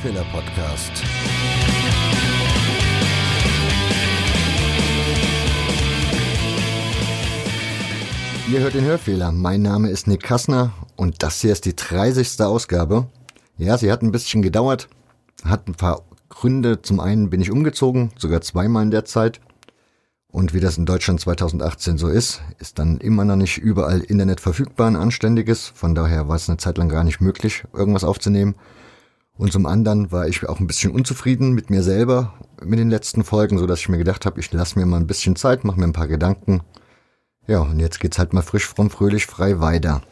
Hörfehler-Podcast. Ihr hört den Hörfehler. Mein Name ist Nick Kassner und das hier ist die 30. Ausgabe. Ja, sie hat ein bisschen gedauert, hat ein paar Gründe. Zum einen bin ich umgezogen, sogar zweimal in der Zeit. Und wie das in Deutschland 2018 so ist, ist dann immer noch nicht überall Internet verfügbar, ein anständiges. Von daher war es eine Zeit lang gar nicht möglich, irgendwas aufzunehmen. Und zum anderen war ich auch ein bisschen unzufrieden mit mir selber mit den letzten Folgen, so dass ich mir gedacht habe, ich lasse mir mal ein bisschen Zeit, mache mir ein paar Gedanken ja, und jetzt geht's halt mal frisch, fromm, fröhlich, frei weiter.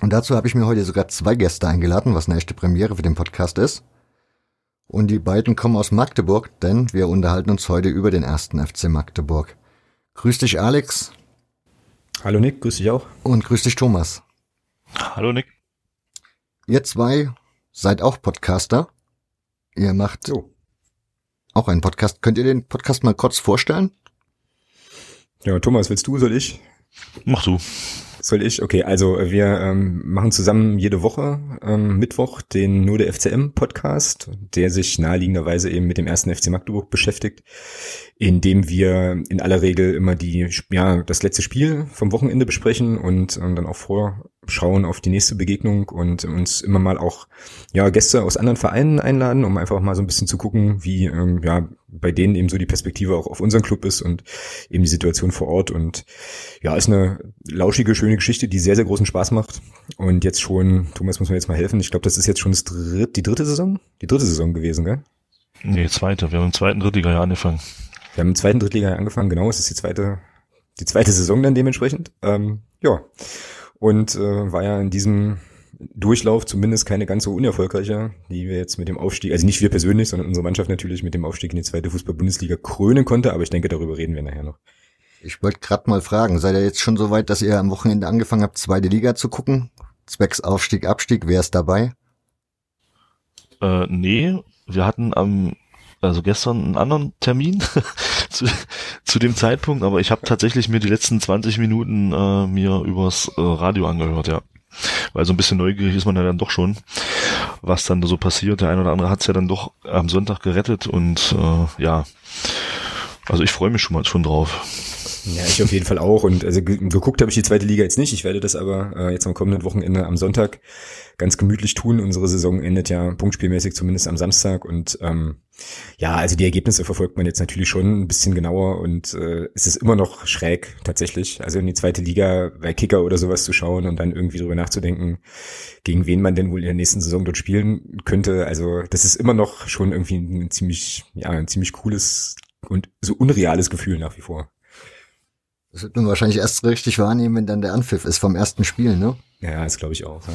Und dazu habe ich mir heute sogar zwei Gäste eingeladen, was eine echte Premiere für den Podcast ist. Und die beiden kommen aus Magdeburg, denn wir unterhalten uns heute über den ersten FC Magdeburg. Grüß dich, Alex. Hallo Nick, grüß dich auch. Und grüß dich, Thomas. Hallo Nick. Ihr zwei seid auch Podcaster. Ihr macht so. auch einen Podcast. Könnt ihr den Podcast mal kurz vorstellen? Ja, Thomas, willst du, soll ich? Mach du. Soll ich? Okay, also wir ähm, machen zusammen jede Woche ähm, Mittwoch den Nur der FCM Podcast, der sich naheliegenderweise eben mit dem ersten FC Magdeburg beschäftigt, indem wir in aller Regel immer die ja das letzte Spiel vom Wochenende besprechen und ähm, dann auch vorschauen auf die nächste Begegnung und uns immer mal auch ja Gäste aus anderen Vereinen einladen, um einfach mal so ein bisschen zu gucken, wie ähm, ja bei denen eben so die Perspektive auch auf unseren Club ist und eben die Situation vor Ort und ja ist eine lauschige schöne Geschichte, die sehr sehr großen Spaß macht und jetzt schon Thomas muss mir jetzt mal helfen. Ich glaube, das ist jetzt schon das dritt, die dritte Saison, die dritte Saison gewesen, gell? Nee, zweite. Wir haben im zweiten Drittliga angefangen. Wir haben im zweiten Drittliga angefangen, genau, es ist die zweite, die zweite Saison dann dementsprechend. Ähm, ja. Und äh, war ja in diesem Durchlauf zumindest keine ganz so unerfolgreiche, die wir jetzt mit dem Aufstieg, also nicht wir persönlich, sondern unsere Mannschaft natürlich mit dem Aufstieg in die zweite Fußball-Bundesliga krönen konnte, aber ich denke, darüber reden wir nachher noch. Ich wollte gerade mal fragen, seid ihr jetzt schon so weit, dass ihr am Wochenende angefangen habt, zweite Liga zu gucken? Zwecks Aufstieg, Abstieg, wer ist dabei? Äh, nee, wir hatten am also gestern einen anderen Termin zu, zu dem Zeitpunkt, aber ich habe tatsächlich mir die letzten 20 Minuten äh, mir übers äh, Radio angehört, ja. Weil so ein bisschen neugierig ist man ja dann doch schon, was dann so passiert. Der eine oder andere hat es ja dann doch am Sonntag gerettet und äh, ja, also ich freue mich schon mal schon drauf. Ja, ich auf jeden Fall auch. Und also geguckt habe ich die zweite Liga jetzt nicht. Ich werde das aber äh, jetzt am kommenden Wochenende am Sonntag ganz gemütlich tun. Unsere Saison endet ja punktspielmäßig zumindest am Samstag. Und ähm, ja, also die Ergebnisse verfolgt man jetzt natürlich schon ein bisschen genauer und äh, es ist immer noch schräg tatsächlich. Also in die zweite Liga bei Kicker oder sowas zu schauen und dann irgendwie drüber nachzudenken, gegen wen man denn wohl in der nächsten Saison dort spielen könnte. Also das ist immer noch schon irgendwie ein ziemlich, ja, ein ziemlich cooles und so unreales Gefühl nach wie vor. Das wird man wahrscheinlich erst richtig wahrnehmen, wenn dann der Anpfiff ist vom ersten Spiel, ne? Ja, das glaube ich auch. Ja.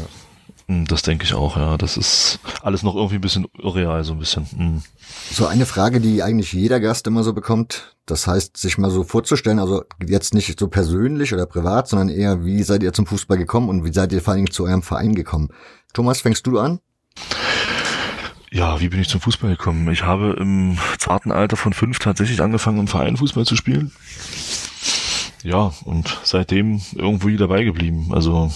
Hm, das denke ich auch, ja. Das ist alles noch irgendwie ein bisschen irreal, so ein bisschen. Mhm. So eine Frage, die eigentlich jeder Gast immer so bekommt. Das heißt, sich mal so vorzustellen, also jetzt nicht so persönlich oder privat, sondern eher, wie seid ihr zum Fußball gekommen und wie seid ihr vor allen Dingen zu eurem Verein gekommen? Thomas, fängst du an? Ja, wie bin ich zum Fußball gekommen? Ich habe im zarten Alter von fünf tatsächlich angefangen, im Verein Fußball zu spielen ja, und seitdem irgendwo dabei geblieben. Also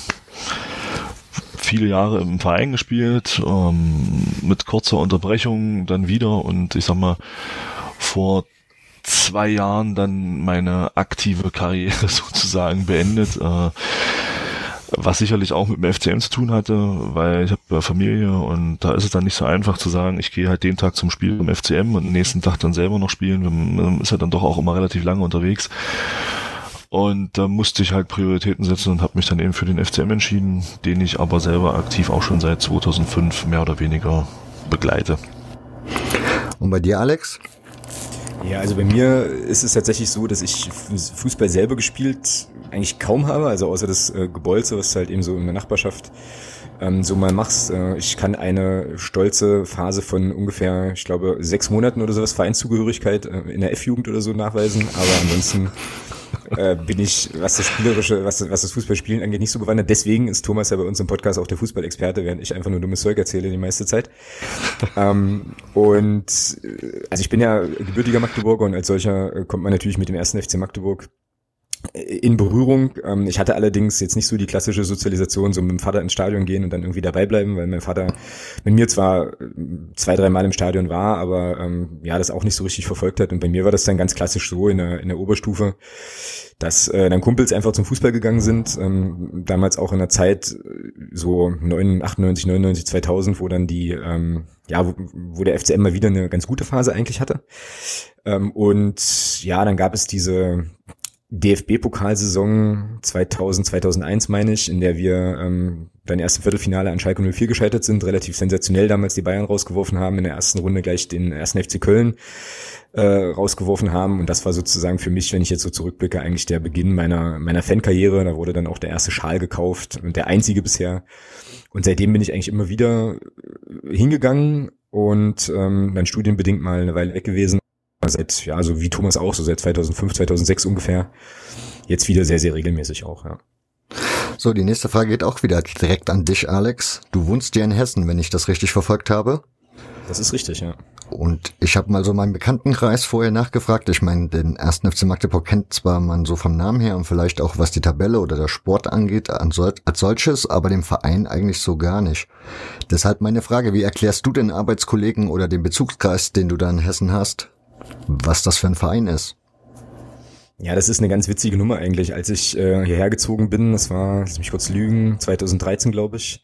viele Jahre im Verein gespielt, ähm, mit kurzer Unterbrechung dann wieder und ich sag mal, vor zwei Jahren dann meine aktive Karriere sozusagen beendet, äh, was sicherlich auch mit dem FCM zu tun hatte, weil ich habe Familie und da ist es dann nicht so einfach zu sagen, ich gehe halt den Tag zum Spiel im FCM und nächsten Tag dann selber noch spielen. Man ist ja dann doch auch immer relativ lange unterwegs. Und da musste ich halt Prioritäten setzen und habe mich dann eben für den FCM entschieden, den ich aber selber aktiv auch schon seit 2005 mehr oder weniger begleite. Und bei dir, Alex? Ja, also bei mir ist es tatsächlich so, dass ich Fußball selber gespielt eigentlich kaum habe, also außer das äh, Gebolze, was halt eben so in der Nachbarschaft ähm, so mal machst. Äh, ich kann eine stolze Phase von ungefähr, ich glaube, sechs Monaten oder sowas Vereinszugehörigkeit äh, in der F-Jugend oder so nachweisen, aber ansonsten äh, bin ich, was das Spielerische, was das, was das Fußballspielen angeht, nicht so gewandert. Deswegen ist Thomas ja bei uns im Podcast auch der Fußballexperte, während ich einfach nur dummes Zeug erzähle die meiste Zeit. ähm, und äh, also ich bin ja gebürtiger Magdeburger und als solcher äh, kommt man natürlich mit dem ersten FC Magdeburg in Berührung. Ähm, ich hatte allerdings jetzt nicht so die klassische Sozialisation, so mit dem Vater ins Stadion gehen und dann irgendwie dabei bleiben, weil mein Vater mit mir zwar zwei, drei Mal im Stadion war, aber ähm, ja, das auch nicht so richtig verfolgt hat. Und bei mir war das dann ganz klassisch so in der, in der Oberstufe, dass äh, dann Kumpels einfach zum Fußball gegangen sind. Ähm, damals auch in der Zeit so 9, 98, 99, 2000, wo dann die, ähm, ja, wo, wo der FCM mal wieder eine ganz gute Phase eigentlich hatte. Ähm, und ja, dann gab es diese DFB-Pokalsaison 2000, 2001 meine ich, in der wir ähm, beim ersten Viertelfinale an Schalke 04 gescheitert sind, relativ sensationell damals die Bayern rausgeworfen haben, in der ersten Runde gleich den ersten FC Köln äh, rausgeworfen haben. Und das war sozusagen für mich, wenn ich jetzt so zurückblicke, eigentlich der Beginn meiner, meiner Fankarriere, da wurde dann auch der erste Schal gekauft und der einzige bisher. Und seitdem bin ich eigentlich immer wieder hingegangen und ähm, dann studienbedingt mal eine Weile weg gewesen seit, ja, so wie Thomas auch, so seit 2005, 2006 ungefähr. Jetzt wieder sehr, sehr regelmäßig auch, ja. So, die nächste Frage geht auch wieder direkt an dich, Alex. Du wohnst ja in Hessen, wenn ich das richtig verfolgt habe. Das ist richtig, ja. Und ich habe mal so meinen Bekanntenkreis vorher nachgefragt. Ich meine, den ersten FC Magdeburg kennt zwar man so vom Namen her und vielleicht auch was die Tabelle oder der Sport angeht als solches, aber dem Verein eigentlich so gar nicht. Deshalb meine Frage, wie erklärst du den Arbeitskollegen oder den Bezugskreis, den du da in Hessen hast, was das für ein Verein ist. Ja, das ist eine ganz witzige Nummer eigentlich. Als ich äh, hierher gezogen bin, das war, lass mich kurz lügen, 2013 glaube ich,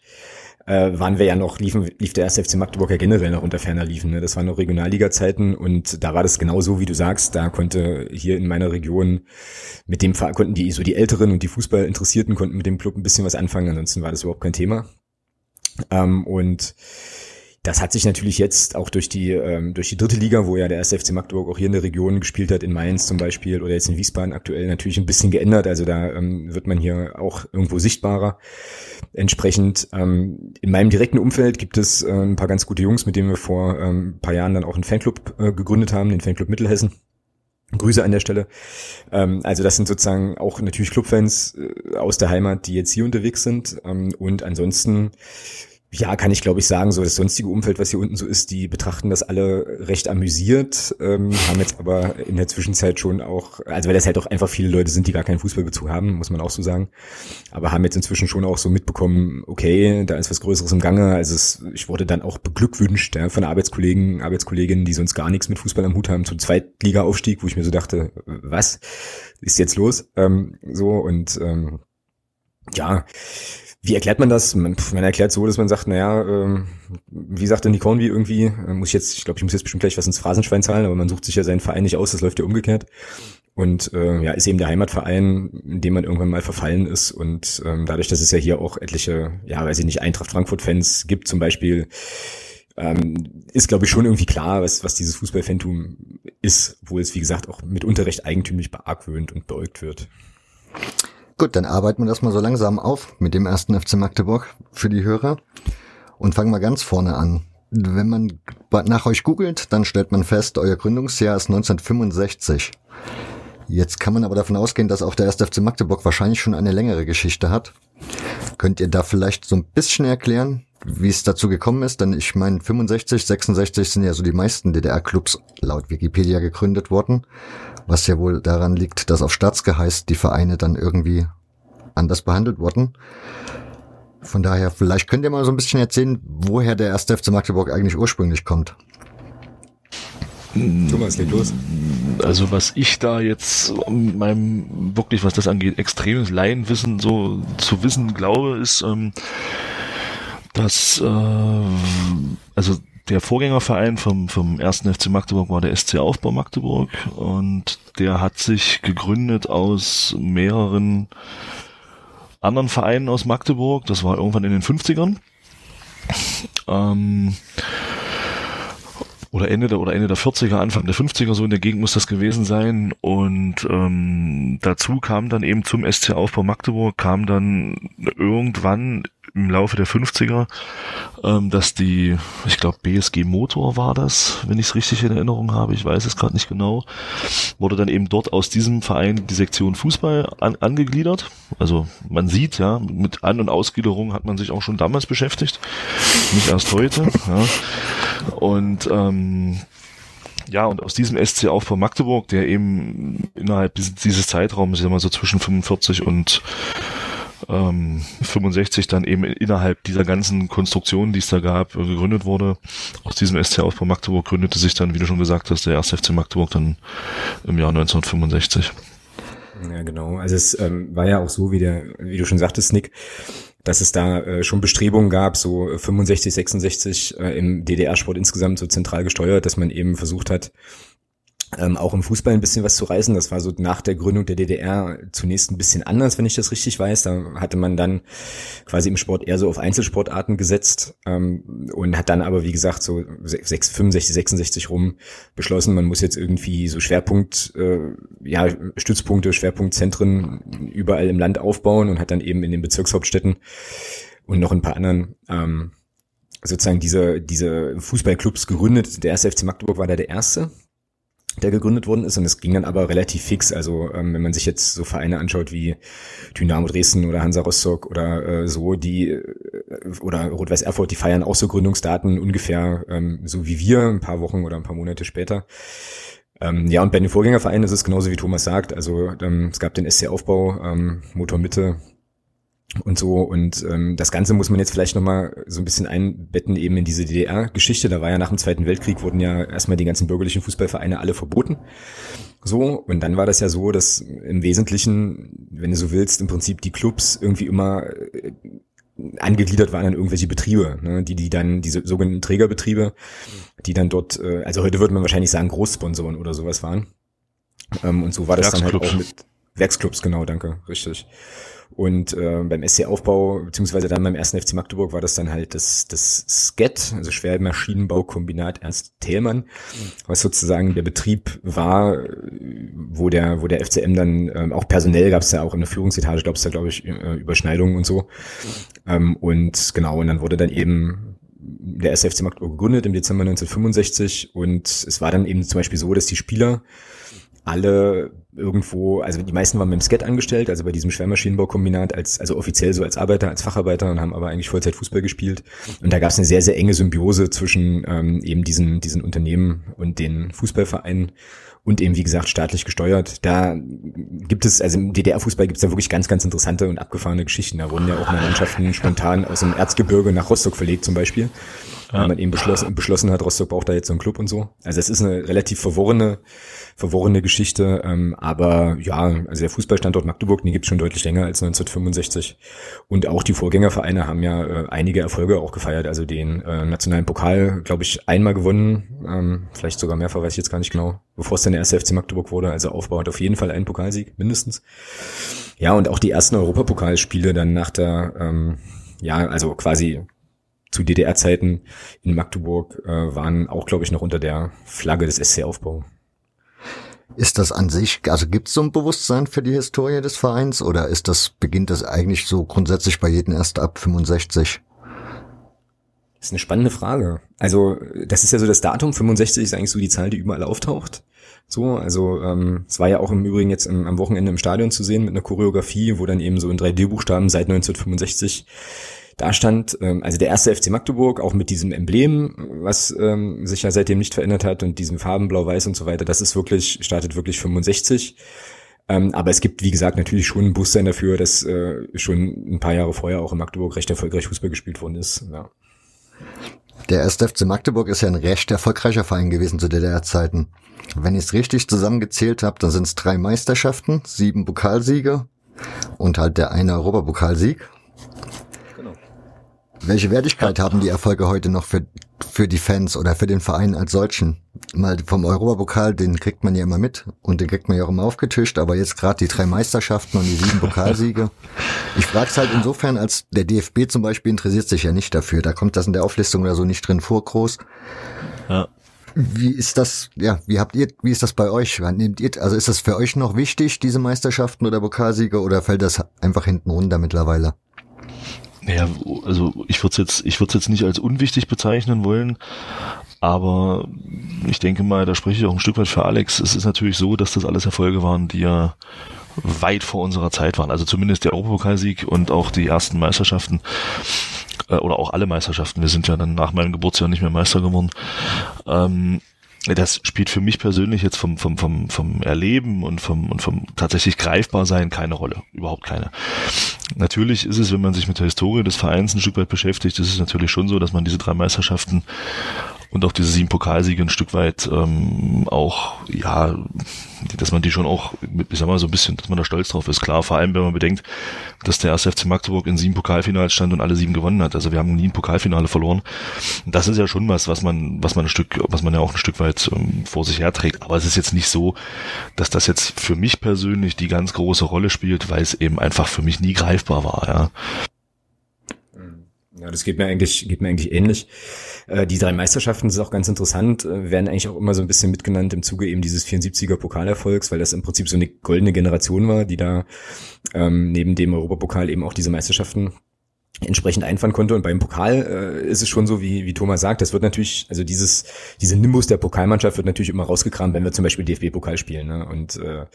äh, waren wir ja noch, liefen, lief der erste FC Magdeburg ja generell noch unter ferner liefen. Ne? Das waren noch Regionalliga-Zeiten und da war das genau so, wie du sagst. Da konnte hier in meiner Region mit dem konnten die so die Älteren und die Fußballinteressierten konnten mit dem Club ein bisschen was anfangen. Ansonsten war das überhaupt kein Thema. Ähm, und das hat sich natürlich jetzt auch durch die, ähm, durch die dritte Liga, wo ja der erste FC Magdeburg auch hier in der Region gespielt hat, in Mainz zum Beispiel oder jetzt in Wiesbaden aktuell natürlich ein bisschen geändert. Also da ähm, wird man hier auch irgendwo sichtbarer. Entsprechend ähm, in meinem direkten Umfeld gibt es äh, ein paar ganz gute Jungs, mit denen wir vor ähm, ein paar Jahren dann auch einen Fanclub äh, gegründet haben, den Fanclub Mittelhessen. Grüße an der Stelle. Ähm, also das sind sozusagen auch natürlich Clubfans äh, aus der Heimat, die jetzt hier unterwegs sind. Ähm, und ansonsten ja, kann ich glaube ich sagen, so das sonstige Umfeld, was hier unten so ist, die betrachten das alle recht amüsiert, ähm, haben jetzt aber in der Zwischenzeit schon auch, also weil das halt auch einfach viele Leute sind, die gar keinen Fußballbezug haben, muss man auch so sagen, aber haben jetzt inzwischen schon auch so mitbekommen, okay, da ist was Größeres im Gange, also es, ich wurde dann auch beglückwünscht ja, von Arbeitskollegen, Arbeitskolleginnen, die sonst gar nichts mit Fußball am Hut haben, zum Zweitliga-Aufstieg, wo ich mir so dachte, was ist jetzt los? Ähm, so und ähm, ja, wie erklärt man das? Man, erklärt so, dass man sagt, naja, ähm, wie sagt denn die Convi irgendwie, äh, muss ich jetzt, ich glaube, ich muss jetzt bestimmt gleich was ins Phrasenschwein zahlen, aber man sucht sich ja seinen Verein nicht aus, das läuft ja umgekehrt. Und äh, ja, ist eben der Heimatverein, in dem man irgendwann mal verfallen ist. Und ähm, dadurch, dass es ja hier auch etliche, ja, weiß ich nicht, Eintracht Frankfurt-Fans gibt zum Beispiel, ähm, ist, glaube ich, schon irgendwie klar, was, was dieses Fußballfantum ist, wo es, wie gesagt, auch mitunter recht eigentümlich beargwöhnt und beäugt wird. Gut, dann arbeiten wir das mal so langsam auf mit dem ersten FC Magdeburg für die Hörer und fangen mal ganz vorne an. Wenn man nach euch googelt, dann stellt man fest, euer Gründungsjahr ist 1965. Jetzt kann man aber davon ausgehen, dass auch der erste FC Magdeburg wahrscheinlich schon eine längere Geschichte hat. Könnt ihr da vielleicht so ein bisschen erklären, wie es dazu gekommen ist? Denn ich meine, 65, 66 sind ja so die meisten DDR-Clubs laut Wikipedia gegründet worden was ja wohl daran liegt, dass auf Staatsgeheiß die Vereine dann irgendwie anders behandelt wurden. Von daher, vielleicht könnt ihr mal so ein bisschen erzählen, woher der erste FC Magdeburg eigentlich ursprünglich kommt. Thomas, leg los. Also was ich da jetzt um meinem wirklich, was das angeht, extremes Laienwissen so zu wissen glaube, ist, ähm, dass äh, also der Vorgängerverein vom, vom ersten FC Magdeburg war der SC Aufbau Magdeburg und der hat sich gegründet aus mehreren anderen Vereinen aus Magdeburg. Das war irgendwann in den 50ern. Ähm, oder Ende der oder Ende der 40er, Anfang der 50er, so in der Gegend muss das gewesen sein. Und ähm, dazu kam dann eben zum SC Aufbau Magdeburg, kam dann irgendwann im Laufe der 50er, ähm, dass die, ich glaube BSG Motor war das, wenn ich es richtig in Erinnerung habe, ich weiß es gerade nicht genau, wurde dann eben dort aus diesem Verein die Sektion Fußball an, angegliedert. Also man sieht ja, mit An- und Ausgliederung hat man sich auch schon damals beschäftigt, nicht erst heute. Ja. Und ähm, ja, und aus diesem SC-Aufbau Magdeburg, der eben innerhalb dieses, Zeitraums, ich sag mal so zwischen 45 und ähm, 65 dann eben innerhalb dieser ganzen Konstruktion, die es da gab, gegründet wurde. Aus diesem SC-Aufbau Magdeburg gründete sich dann, wie du schon gesagt hast, der erste FC Magdeburg dann im Jahr 1965. Ja, genau. Also es ähm, war ja auch so, wie der, wie du schon sagtest, Nick, dass es da äh, schon Bestrebungen gab, so 65, 66 äh, im DDR-Sport insgesamt so zentral gesteuert, dass man eben versucht hat, ähm, auch im Fußball ein bisschen was zu reißen. Das war so nach der Gründung der DDR zunächst ein bisschen anders, wenn ich das richtig weiß. Da hatte man dann quasi im Sport eher so auf Einzelsportarten gesetzt ähm, und hat dann aber, wie gesagt, so 6, 65, 66 rum beschlossen, man muss jetzt irgendwie so Schwerpunkt, äh, ja, Stützpunkte, Schwerpunktzentren überall im Land aufbauen und hat dann eben in den Bezirkshauptstädten und noch ein paar anderen ähm, sozusagen diese, diese Fußballclubs gegründet. Der erste FC Magdeburg war da der erste der gegründet worden ist und es ging dann aber relativ fix. Also ähm, wenn man sich jetzt so Vereine anschaut wie Dynamo Dresden oder Hansa Rostock oder äh, so, die äh, oder Rot-Weiß Erfurt, die feiern auch so Gründungsdaten ungefähr ähm, so wie wir, ein paar Wochen oder ein paar Monate später. Ähm, ja, und bei den Vorgängervereinen ist es genauso wie Thomas sagt. Also ähm, es gab den SC Aufbau, ähm, Motor Mitte, und so. Und ähm, das Ganze muss man jetzt vielleicht nochmal so ein bisschen einbetten eben in diese DDR-Geschichte. Da war ja nach dem Zweiten Weltkrieg wurden ja erstmal die ganzen bürgerlichen Fußballvereine alle verboten. So, und dann war das ja so, dass im Wesentlichen, wenn du so willst, im Prinzip die Clubs irgendwie immer äh, angegliedert waren an irgendwelche Betriebe, ne, die die dann diese sogenannten Trägerbetriebe, die dann dort, äh, also heute würde man wahrscheinlich sagen Großsponsoren oder sowas waren. Ähm, und so war das dann halt auch mit Werksclubs, genau, danke, richtig. Und äh, beim SC-Aufbau, beziehungsweise dann beim ersten FC Magdeburg war das dann halt das, das SCET, also Schwermaschinenbaukombinat Ernst Thälmann, was sozusagen der Betrieb war, wo der, wo der FCM dann ähm, auch personell gab es ja auch in der Führungsetage, gab es da, glaube ich, äh, Überschneidungen und so. Ähm, und genau, und dann wurde dann eben der SFC Magdeburg gegründet im Dezember 1965 und es war dann eben zum Beispiel so, dass die Spieler alle irgendwo, also die meisten waren beim SCET angestellt, also bei diesem Schwermaschinenbaukombinat als, also offiziell so als Arbeiter, als Facharbeiter und haben aber eigentlich Vollzeit Fußball gespielt. Und da gab es eine sehr, sehr enge Symbiose zwischen ähm, eben diesen, diesen Unternehmen und den Fußballvereinen und eben, wie gesagt, staatlich gesteuert. Da gibt es, also im DDR-Fußball gibt es da wirklich ganz, ganz interessante und abgefahrene Geschichten. Da wurden ja auch mal Mannschaften spontan aus dem Erzgebirge nach Rostock verlegt zum Beispiel. Ja. Weil man eben beschlossen, beschlossen hat, Rostock braucht da jetzt so einen Club und so. Also es ist eine relativ verworrene verworrene Geschichte. Ähm, aber ja, also der Fußballstandort Magdeburg, den gibt es schon deutlich länger als 1965. Und auch die Vorgängervereine haben ja äh, einige Erfolge auch gefeiert. Also den äh, nationalen Pokal, glaube ich, einmal gewonnen. Ähm, vielleicht sogar mehrfach, weiß ich jetzt gar nicht genau. Bevor es dann der erste FC Magdeburg wurde. Also Aufbau hat auf jeden Fall einen Pokalsieg, mindestens. Ja, und auch die ersten Europapokalspiele dann nach der, ähm, ja, also quasi zu DDR-Zeiten in Magdeburg äh, waren auch, glaube ich, noch unter der Flagge des SC-Aufbau. Ist das an sich, also gibt es so ein Bewusstsein für die Historie des Vereins oder ist das, beginnt das eigentlich so grundsätzlich bei jedem erst ab 65? Das ist eine spannende Frage. Also, das ist ja so das Datum, 65 ist eigentlich so die Zahl, die überall auftaucht. So, also ähm, es war ja auch im Übrigen jetzt im, am Wochenende im Stadion zu sehen mit einer Choreografie, wo dann eben so in 3D-Buchstaben seit 1965 da stand, ähm, also der erste FC Magdeburg, auch mit diesem Emblem, was ähm, sich ja seitdem nicht verändert hat und diesen Farben blau-weiß und so weiter, das ist wirklich, startet wirklich 65. Ähm, aber es gibt, wie gesagt, natürlich schon ein Bewusstsein dafür, dass äh, schon ein paar Jahre vorher auch in Magdeburg recht erfolgreich Fußball gespielt worden ist. Ja. Der erste FC Magdeburg ist ja ein recht erfolgreicher Verein gewesen zu DDR-Zeiten. Wenn ich es richtig zusammengezählt habe, dann sind es drei Meisterschaften, sieben Pokalsiege und halt der eine Europapokalsieg. Welche Wertigkeit haben die Erfolge heute noch für, für die Fans oder für den Verein als solchen? Mal vom Europapokal, den kriegt man ja immer mit und den kriegt man ja auch immer aufgetischt, aber jetzt gerade die drei Meisterschaften und die sieben Pokalsiege. Ich frage es halt insofern, als der DFB zum Beispiel interessiert sich ja nicht dafür. Da kommt das in der Auflistung oder so nicht drin vor, groß. Ja. Wie ist das, ja, wie habt ihr, wie ist das bei euch? Nehmt ihr, also ist das für euch noch wichtig, diese Meisterschaften oder Pokalsiege, oder fällt das einfach hinten runter mittlerweile? Naja, also ich würde es jetzt, ich würde jetzt nicht als unwichtig bezeichnen wollen, aber ich denke mal, da spreche ich auch ein Stück weit für Alex. Es ist natürlich so, dass das alles Erfolge waren, die ja weit vor unserer Zeit waren. Also zumindest der Europapokalsieg und auch die ersten Meisterschaften äh, oder auch alle Meisterschaften. Wir sind ja dann nach meinem Geburtsjahr nicht mehr Meister geworden. Ähm, das spielt für mich persönlich jetzt vom, vom, vom, vom Erleben und vom, und vom tatsächlich greifbar sein keine Rolle. Überhaupt keine. Natürlich ist es, wenn man sich mit der Historie des Vereins ein Stück weit beschäftigt, ist es natürlich schon so, dass man diese drei Meisterschaften und auch diese sieben Pokalsiege ein Stück weit ähm, auch, ja, dass man die schon auch, ich sag mal so ein bisschen, dass man da stolz drauf ist. Klar, vor allem, wenn man bedenkt, dass der erste FC Magdeburg in sieben Pokalfinals stand und alle sieben gewonnen hat. Also wir haben nie ein Pokalfinale verloren. Das ist ja schon was, was man, was man ein Stück, was man ja auch ein Stück weit ähm, vor sich herträgt. Aber es ist jetzt nicht so, dass das jetzt für mich persönlich die ganz große Rolle spielt, weil es eben einfach für mich nie greifbar war, ja. Ja, das geht mir eigentlich, geht mir eigentlich ähnlich. Äh, die drei Meisterschaften sind auch ganz interessant, äh, werden eigentlich auch immer so ein bisschen mitgenannt im Zuge eben dieses 74er Pokalerfolgs, weil das im Prinzip so eine goldene Generation war, die da ähm, neben dem Europapokal eben auch diese Meisterschaften entsprechend einfahren konnte. Und beim Pokal äh, ist es schon so, wie, wie Thomas sagt, das wird natürlich, also dieses, diese Nimbus der Pokalmannschaft wird natürlich immer rausgekramt, wenn wir zum Beispiel DFB-Pokal spielen. Ne? Und äh,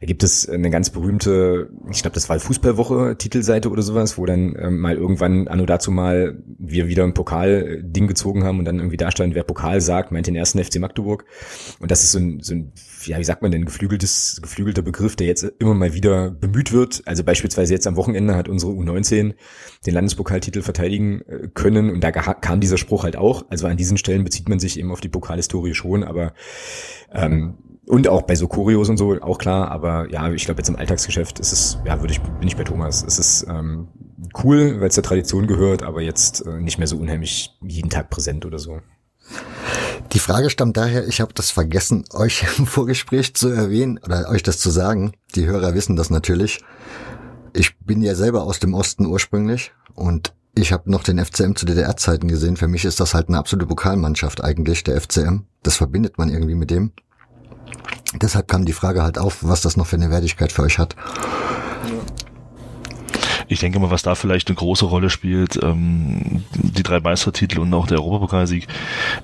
da gibt es eine ganz berühmte, ich glaube, das war Fußballwoche, Titelseite oder sowas, wo dann ähm, mal irgendwann anno dazu mal wir wieder ein Pokal-Ding gezogen haben und dann irgendwie da stand, wer Pokal sagt, meint den ersten FC Magdeburg. Und das ist so ein, so ein ja, wie sagt man denn, geflügeltes, geflügelter Begriff, der jetzt immer mal wieder bemüht wird. Also beispielsweise jetzt am Wochenende hat unsere U19 den Landespokaltitel verteidigen äh, können und da kam dieser Spruch halt auch. Also an diesen Stellen bezieht man sich eben auf die Pokalhistorie schon, aber ähm, und auch bei so Kurios und so, auch klar, aber ja, ich glaube jetzt im Alltagsgeschäft ist es, ja, würde ich, bin ich bei Thomas. Es ist ähm, cool, weil es der Tradition gehört, aber jetzt äh, nicht mehr so unheimlich jeden Tag präsent oder so. Die Frage stammt daher, ich habe das vergessen, euch im Vorgespräch zu erwähnen oder euch das zu sagen. Die Hörer wissen das natürlich. Ich bin ja selber aus dem Osten ursprünglich und ich habe noch den FCM zu DDR-Zeiten gesehen. Für mich ist das halt eine absolute Pokalmannschaft eigentlich, der FCM. Das verbindet man irgendwie mit dem. Deshalb kam die Frage halt auf, was das noch für eine Wertigkeit für euch hat. Ich denke mal, was da vielleicht eine große Rolle spielt, ähm, die drei Meistertitel und auch der Europapokalsieg.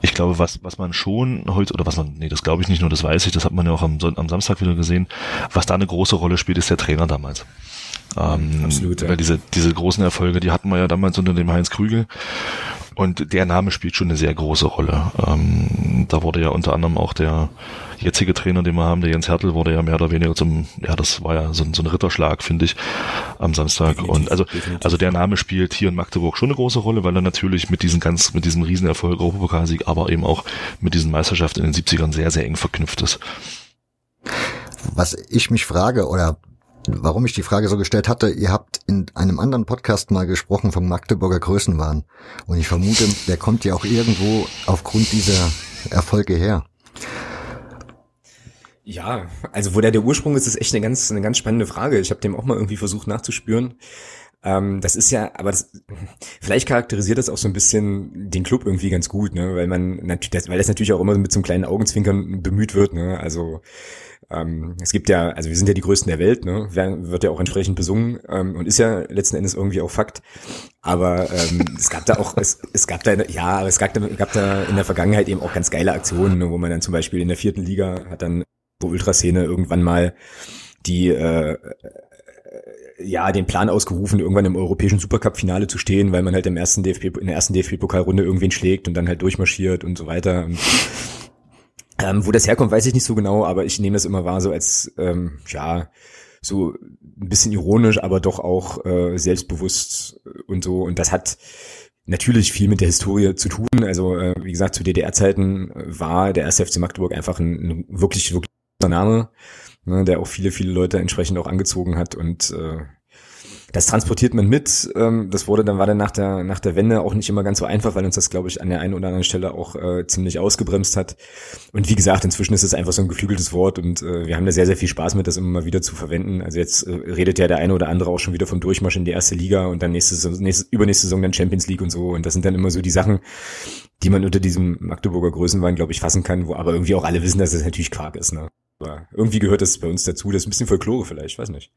Ich glaube, was, was man schon heute, oder was man, nee, das glaube ich nicht nur, das weiß ich, das hat man ja auch am, am Samstag wieder gesehen, was da eine große Rolle spielt, ist der Trainer damals. Ähm, Absolut, ja. Weil diese, diese großen Erfolge, die hatten wir ja damals unter dem Heinz Krügel. Und der Name spielt schon eine sehr große Rolle. Ähm, da wurde ja unter anderem auch der jetzige Trainer, den wir haben, der Jens Hertel, wurde ja mehr oder weniger zum, ja, das war ja so, so ein Ritterschlag, finde ich, am Samstag. Definitiv, und also, definitiv. also der Name spielt hier in Magdeburg schon eine große Rolle, weil er natürlich mit diesem ganz, mit diesem Riesenerfolg Europapokalsieg, aber eben auch mit diesen Meisterschaften in den 70ern sehr, sehr eng verknüpft ist. Was ich mich frage, oder warum ich die Frage so gestellt hatte, ihr habt in einem anderen Podcast mal gesprochen vom Magdeburger Größenwahn. Und ich vermute, der kommt ja auch irgendwo aufgrund dieser Erfolge her. Ja, also wo der der Ursprung ist, ist echt eine ganz, eine ganz spannende Frage. Ich habe dem auch mal irgendwie versucht nachzuspüren. Ähm, das ist ja, aber das, vielleicht charakterisiert das auch so ein bisschen den Club irgendwie ganz gut, ne? Weil man natürlich, weil das natürlich auch immer mit so einem kleinen Augenzwinkern bemüht wird, ne? Also ähm, es gibt ja, also wir sind ja die Größten der Welt, ne? wird ja auch entsprechend besungen ähm, und ist ja letzten Endes irgendwie auch Fakt. Aber ähm, es gab da auch, es, es gab da, ja, es gab da, gab da in der Vergangenheit eben auch ganz geile Aktionen, ne? wo man dann zum Beispiel in der vierten Liga hat dann so Ultraszene irgendwann mal die äh, ja, den Plan ausgerufen, irgendwann im europäischen Supercup-Finale zu stehen, weil man halt im ersten DFB, in der ersten DFB-Pokalrunde irgendwen schlägt und dann halt durchmarschiert und so weiter. Und ähm, wo das herkommt, weiß ich nicht so genau, aber ich nehme das immer wahr so als, ähm, ja, so ein bisschen ironisch, aber doch auch äh, selbstbewusst und so. Und das hat natürlich viel mit der Historie zu tun. Also, äh, wie gesagt, zu DDR-Zeiten war der erste FC Magdeburg einfach ein, ein wirklich, wirklich Name, ne, der auch viele, viele Leute entsprechend auch angezogen hat und äh, das transportiert man mit. Ähm, das wurde dann war dann nach der nach der Wende auch nicht immer ganz so einfach, weil uns das glaube ich an der einen oder anderen Stelle auch äh, ziemlich ausgebremst hat. Und wie gesagt, inzwischen ist es einfach so ein geflügeltes Wort und äh, wir haben da sehr sehr viel Spaß mit, das immer mal wieder zu verwenden. Also jetzt äh, redet ja der eine oder andere auch schon wieder vom Durchmarsch in die erste Liga und dann nächste, nächste übernächste Saison dann Champions League und so. Und das sind dann immer so die Sachen, die man unter diesem Magdeburger Größenwahn glaube ich fassen kann, wo aber irgendwie auch alle wissen, dass es das natürlich Quark ist. Ne? Aber irgendwie gehört das bei uns dazu. Das ist ein bisschen Folklore vielleicht, weiß nicht.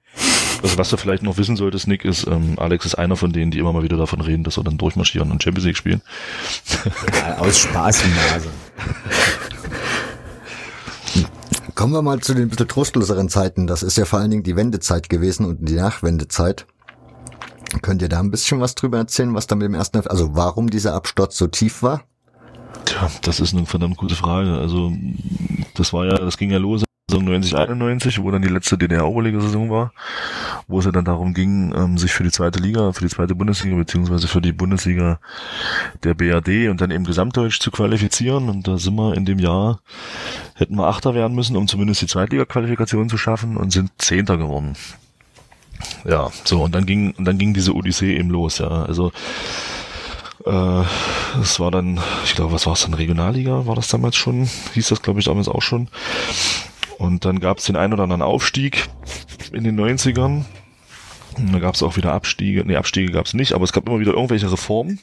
Also was du vielleicht noch wissen solltest, Nick, ist, ähm, Alex ist einer von denen, die immer mal wieder davon reden, dass wir dann durchmarschieren und Champions League spielen. Ja, aus Spaß in Nase. Kommen wir mal zu den bisschen trostloseren Zeiten. Das ist ja vor allen Dingen die Wendezeit gewesen und die Nachwendezeit. Könnt ihr da ein bisschen was drüber erzählen, was da mit dem ersten, also warum dieser Absturz so tief war? Tja, das ist eine verdammt gute Frage. Also, das war ja, das ging ja los Saison 90, 91, wo dann die letzte DDR-Oberliga-Saison war, wo es ja dann darum ging, ähm, sich für die zweite Liga, für die zweite Bundesliga, beziehungsweise für die Bundesliga der BRD und dann eben Gesamtdeutsch zu qualifizieren. Und da sind wir in dem Jahr, hätten wir Achter werden müssen, um zumindest die Zweitliga-Qualifikation zu schaffen und sind Zehnter geworden. Ja, so, und dann ging, und dann ging diese Odyssee eben los, ja. Also, äh, es war dann, ich glaube, was war es dann, Regionalliga, war das damals schon, hieß das, glaube ich, damals auch schon. Und dann gab es den einen oder anderen Aufstieg in den 90ern. Und da gab es auch wieder Abstiege. Nee, Abstiege gab es nicht, aber es gab immer wieder irgendwelche Reformen,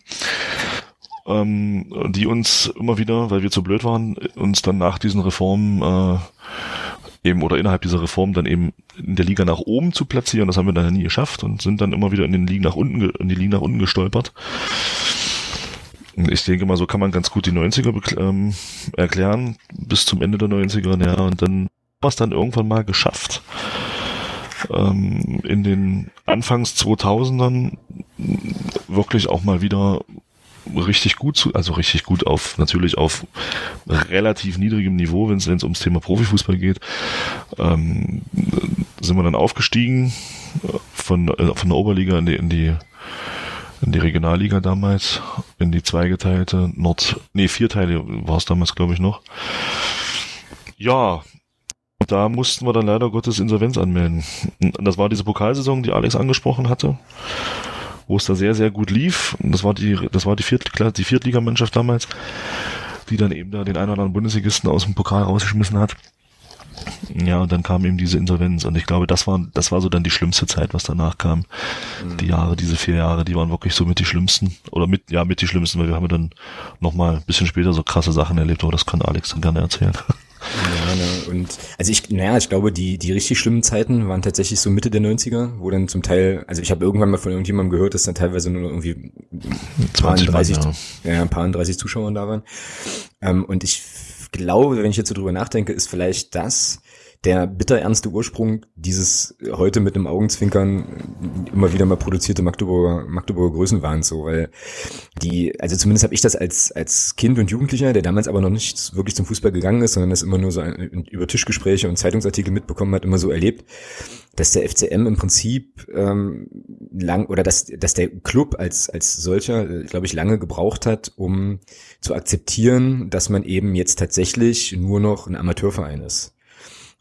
ähm, die uns immer wieder, weil wir zu blöd waren, uns dann nach diesen Reformen äh, eben oder innerhalb dieser Reform dann eben in der Liga nach oben zu platzieren. Das haben wir dann nie geschafft und sind dann immer wieder in den Ligen nach unten, in die Ligen nach unten gestolpert. Ich denke mal, so kann man ganz gut die 90er ähm, erklären, bis zum Ende der 90er, ja, und dann es dann irgendwann mal geschafft, ähm, in den Anfangs 2000ern wirklich auch mal wieder richtig gut zu, also richtig gut auf, natürlich auf relativ niedrigem Niveau, wenn es ums Thema Profifußball geht, ähm, sind wir dann aufgestiegen von, äh, von der Oberliga in die, in die in die Regionalliga damals, in die zweigeteilte Nord, nee, vierteile war es damals, glaube ich, noch. Ja, da mussten wir dann leider Gottes Insolvenz anmelden. Und das war diese Pokalsaison, die Alex angesprochen hatte, wo es da sehr, sehr gut lief. Das war die, das war die, Viert, die Viertligamannschaft damals, die dann eben da den einen oder anderen Bundesligisten aus dem Pokal rausgeschmissen hat. Ja, und dann kam eben diese Insolvenz und ich glaube, das war, das war so dann die schlimmste Zeit, was danach kam. Mhm. Die Jahre, diese vier Jahre, die waren wirklich so mit die schlimmsten oder mit, ja, mit die schlimmsten, weil wir haben dann nochmal ein bisschen später so krasse Sachen erlebt, aber das kann Alex dann gerne erzählen. Ja, ne, und also ich, naja, ich glaube, die, die richtig schlimmen Zeiten waren tatsächlich so Mitte der 90er, wo dann zum Teil, also ich habe irgendwann mal von irgendjemandem gehört, dass dann teilweise nur irgendwie 20, 30, Mann, ja. ja, ein paar 30 Zuschauer da waren. Ähm, und ich glaube, wenn ich jetzt so drüber nachdenke, ist vielleicht das der bitterernste Ursprung dieses heute mit einem Augenzwinkern immer wieder mal produzierte Magdeburger, Magdeburger Größenwahns so, weil die, also zumindest habe ich das als, als Kind und Jugendlicher, der damals aber noch nicht wirklich zum Fußball gegangen ist, sondern das immer nur so über Tischgespräche und Zeitungsartikel mitbekommen hat, immer so erlebt, dass der FCM im Prinzip ähm, lang oder dass, dass der Club als, als solcher, glaube ich, lange gebraucht hat, um zu akzeptieren, dass man eben jetzt tatsächlich nur noch ein Amateurverein ist.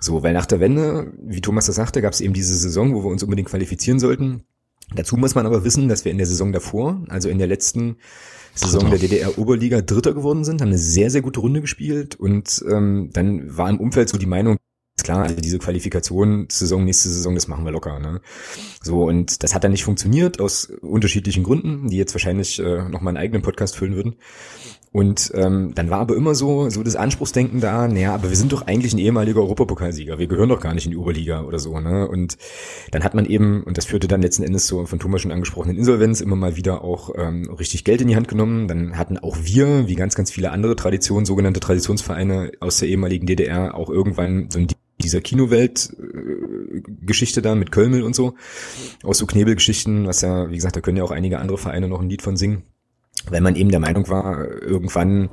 So, weil nach der Wende, wie Thomas das sagte, gab es eben diese Saison, wo wir uns unbedingt qualifizieren sollten. Dazu muss man aber wissen, dass wir in der Saison davor, also in der letzten Saison der DDR-Oberliga Dritter geworden sind, haben eine sehr, sehr gute Runde gespielt und ähm, dann war im Umfeld so die Meinung, klar, also diese Qualifikationssaison, nächste Saison, das machen wir locker. Ne? So, und das hat dann nicht funktioniert, aus unterschiedlichen Gründen, die jetzt wahrscheinlich äh, noch mal einen eigenen Podcast füllen würden. Und ähm, dann war aber immer so, so das Anspruchsdenken da, naja, aber wir sind doch eigentlich ein ehemaliger Europapokalsieger, wir gehören doch gar nicht in die Oberliga oder so, ne? Und dann hat man eben, und das führte dann letzten Endes so von Thomas schon angesprochenen Insolvenz, immer mal wieder auch ähm, richtig Geld in die Hand genommen. Dann hatten auch wir, wie ganz, ganz viele andere Traditionen, sogenannte Traditionsvereine aus der ehemaligen DDR, auch irgendwann so ein dieser Kinowelt-Geschichte da mit Kölmel und so, aus so Knebelgeschichten, was ja, wie gesagt, da können ja auch einige andere Vereine noch ein Lied von singen weil man eben der Meinung war, irgendwann,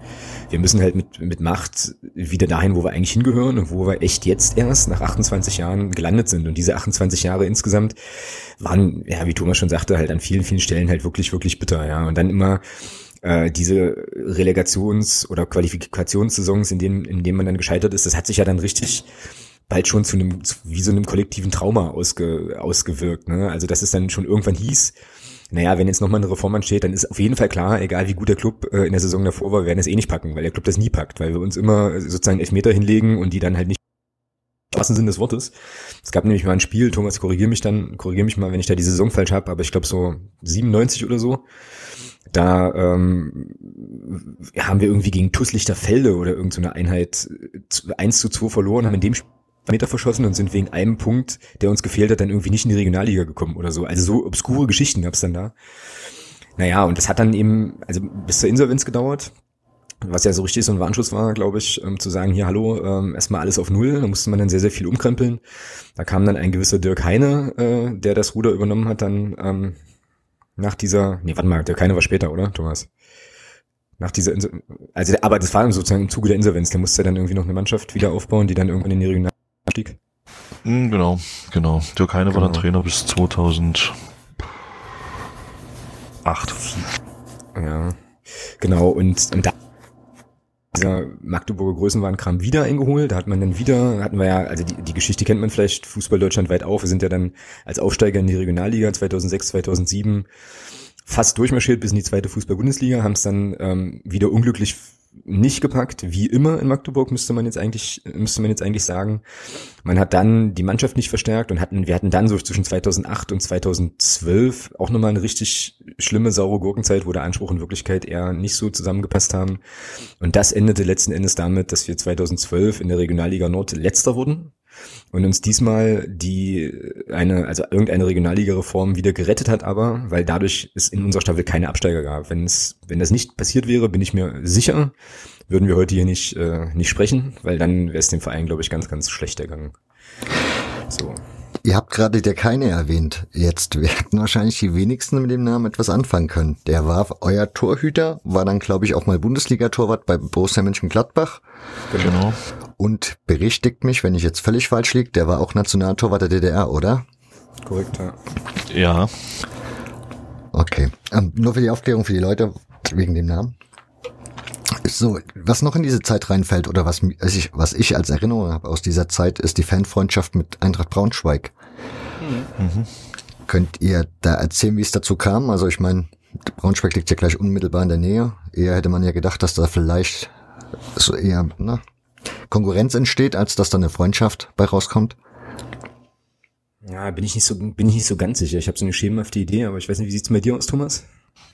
wir müssen halt mit, mit Macht wieder dahin, wo wir eigentlich hingehören und wo wir echt jetzt erst nach 28 Jahren gelandet sind. Und diese 28 Jahre insgesamt waren, ja, wie Thomas schon sagte, halt an vielen, vielen Stellen halt wirklich, wirklich bitter, ja. Und dann immer äh, diese Relegations- oder Qualifikationssaisons, in denen, in denen man dann gescheitert ist, das hat sich ja dann richtig bald schon zu einem, wie so einem kollektiven Trauma ausge, ausgewirkt. Ne? Also dass es dann schon irgendwann hieß, naja, wenn jetzt nochmal eine Reform ansteht, dann ist auf jeden Fall klar, egal wie gut der Club äh, in der Saison davor war, wir werden es eh nicht packen, weil der Club das nie packt, weil wir uns immer sozusagen Elfmeter hinlegen und die dann halt nicht wahrsten Sinn des Wortes. Es gab nämlich mal ein Spiel, Thomas, korrigier mich dann, korrigier mich mal, wenn ich da die Saison falsch habe, aber ich glaube so 97 oder so. Da ähm, haben wir irgendwie gegen Tusslichter Felde oder irgendeine so Einheit 1 zu 2 verloren, haben in dem Spiel Meter verschossen und sind wegen einem Punkt, der uns gefehlt hat, dann irgendwie nicht in die Regionalliga gekommen oder so. Also so obskure Geschichten gab's dann da. Naja, und das hat dann eben, also bis zur Insolvenz gedauert, was ja so richtig so ein Warnschuss war, glaube ich, ähm, zu sagen, hier, hallo, ähm, erstmal alles auf Null, da musste man dann sehr, sehr viel umkrempeln. Da kam dann ein gewisser Dirk Heine, äh, der das Ruder übernommen hat, dann ähm, nach dieser, nee, warte mal, Dirk Heine war später, oder, Thomas? Nach dieser, Inso also, aber das war sozusagen im Zuge der Insolvenz. Der musste dann irgendwie noch eine Mannschaft wieder aufbauen, die dann irgendwann in die Regional stieg. Mhm, genau, genau. Dirk Heine genau. war dann. Trainer bis 2008. Ja, genau. Und, und da dieser Magdeburger Größenwahnkram wieder eingeholt. Da hat man dann wieder, hatten wir ja, also die, die Geschichte kennt man vielleicht, Fußball Deutschland weit auf. Wir sind ja dann als Aufsteiger in die Regionalliga 2006, 2007 fast durchmarschiert bis in die zweite Fußball-Bundesliga, haben es dann ähm, wieder unglücklich nicht gepackt, wie immer in Magdeburg müsste man jetzt eigentlich müsste man jetzt eigentlich sagen. Man hat dann die Mannschaft nicht verstärkt und hatten wir hatten dann so zwischen 2008 und 2012 auch nochmal eine richtig schlimme saure Gurkenzeit, wo der Anspruch und Wirklichkeit eher nicht so zusammengepasst haben. Und das endete letzten Endes damit, dass wir 2012 in der Regionalliga Nord letzter wurden und uns diesmal die eine also irgendeine Regionalliga-Reform wieder gerettet hat, aber weil dadurch es in unserer Staffel keine Absteiger gab. Wenn es wenn das nicht passiert wäre, bin ich mir sicher, würden wir heute hier nicht äh, nicht sprechen, weil dann wäre es dem Verein glaube ich ganz ganz schlecht ergangen. So. Ihr habt gerade der keine erwähnt. Jetzt werden wahrscheinlich die wenigsten mit dem Namen etwas anfangen können. Der war euer Torhüter, war dann glaube ich auch mal Bundesliga-Torwart bei Borussia Mönchengladbach. Genau. Und berichtigt mich, wenn ich jetzt völlig falsch liege, der war auch Nationaltorwart der DDR, oder? Korrekt, ja. Ja. Okay. Ähm, nur für die Aufklärung für die Leute wegen dem Namen. So, was noch in diese Zeit reinfällt oder was ich, was ich als Erinnerung habe aus dieser Zeit, ist die Fanfreundschaft mit Eintracht Braunschweig. Mhm. Könnt ihr da erzählen, wie es dazu kam? Also ich meine, Braunschweig liegt ja gleich unmittelbar in der Nähe. Eher hätte man ja gedacht, dass da vielleicht so eher ne, Konkurrenz entsteht, als dass da eine Freundschaft bei rauskommt. Ja, bin ich nicht so, bin ich nicht so ganz sicher. Ich habe so eine schemenhafte Idee, aber ich weiß nicht, wie sieht's bei dir aus, Thomas?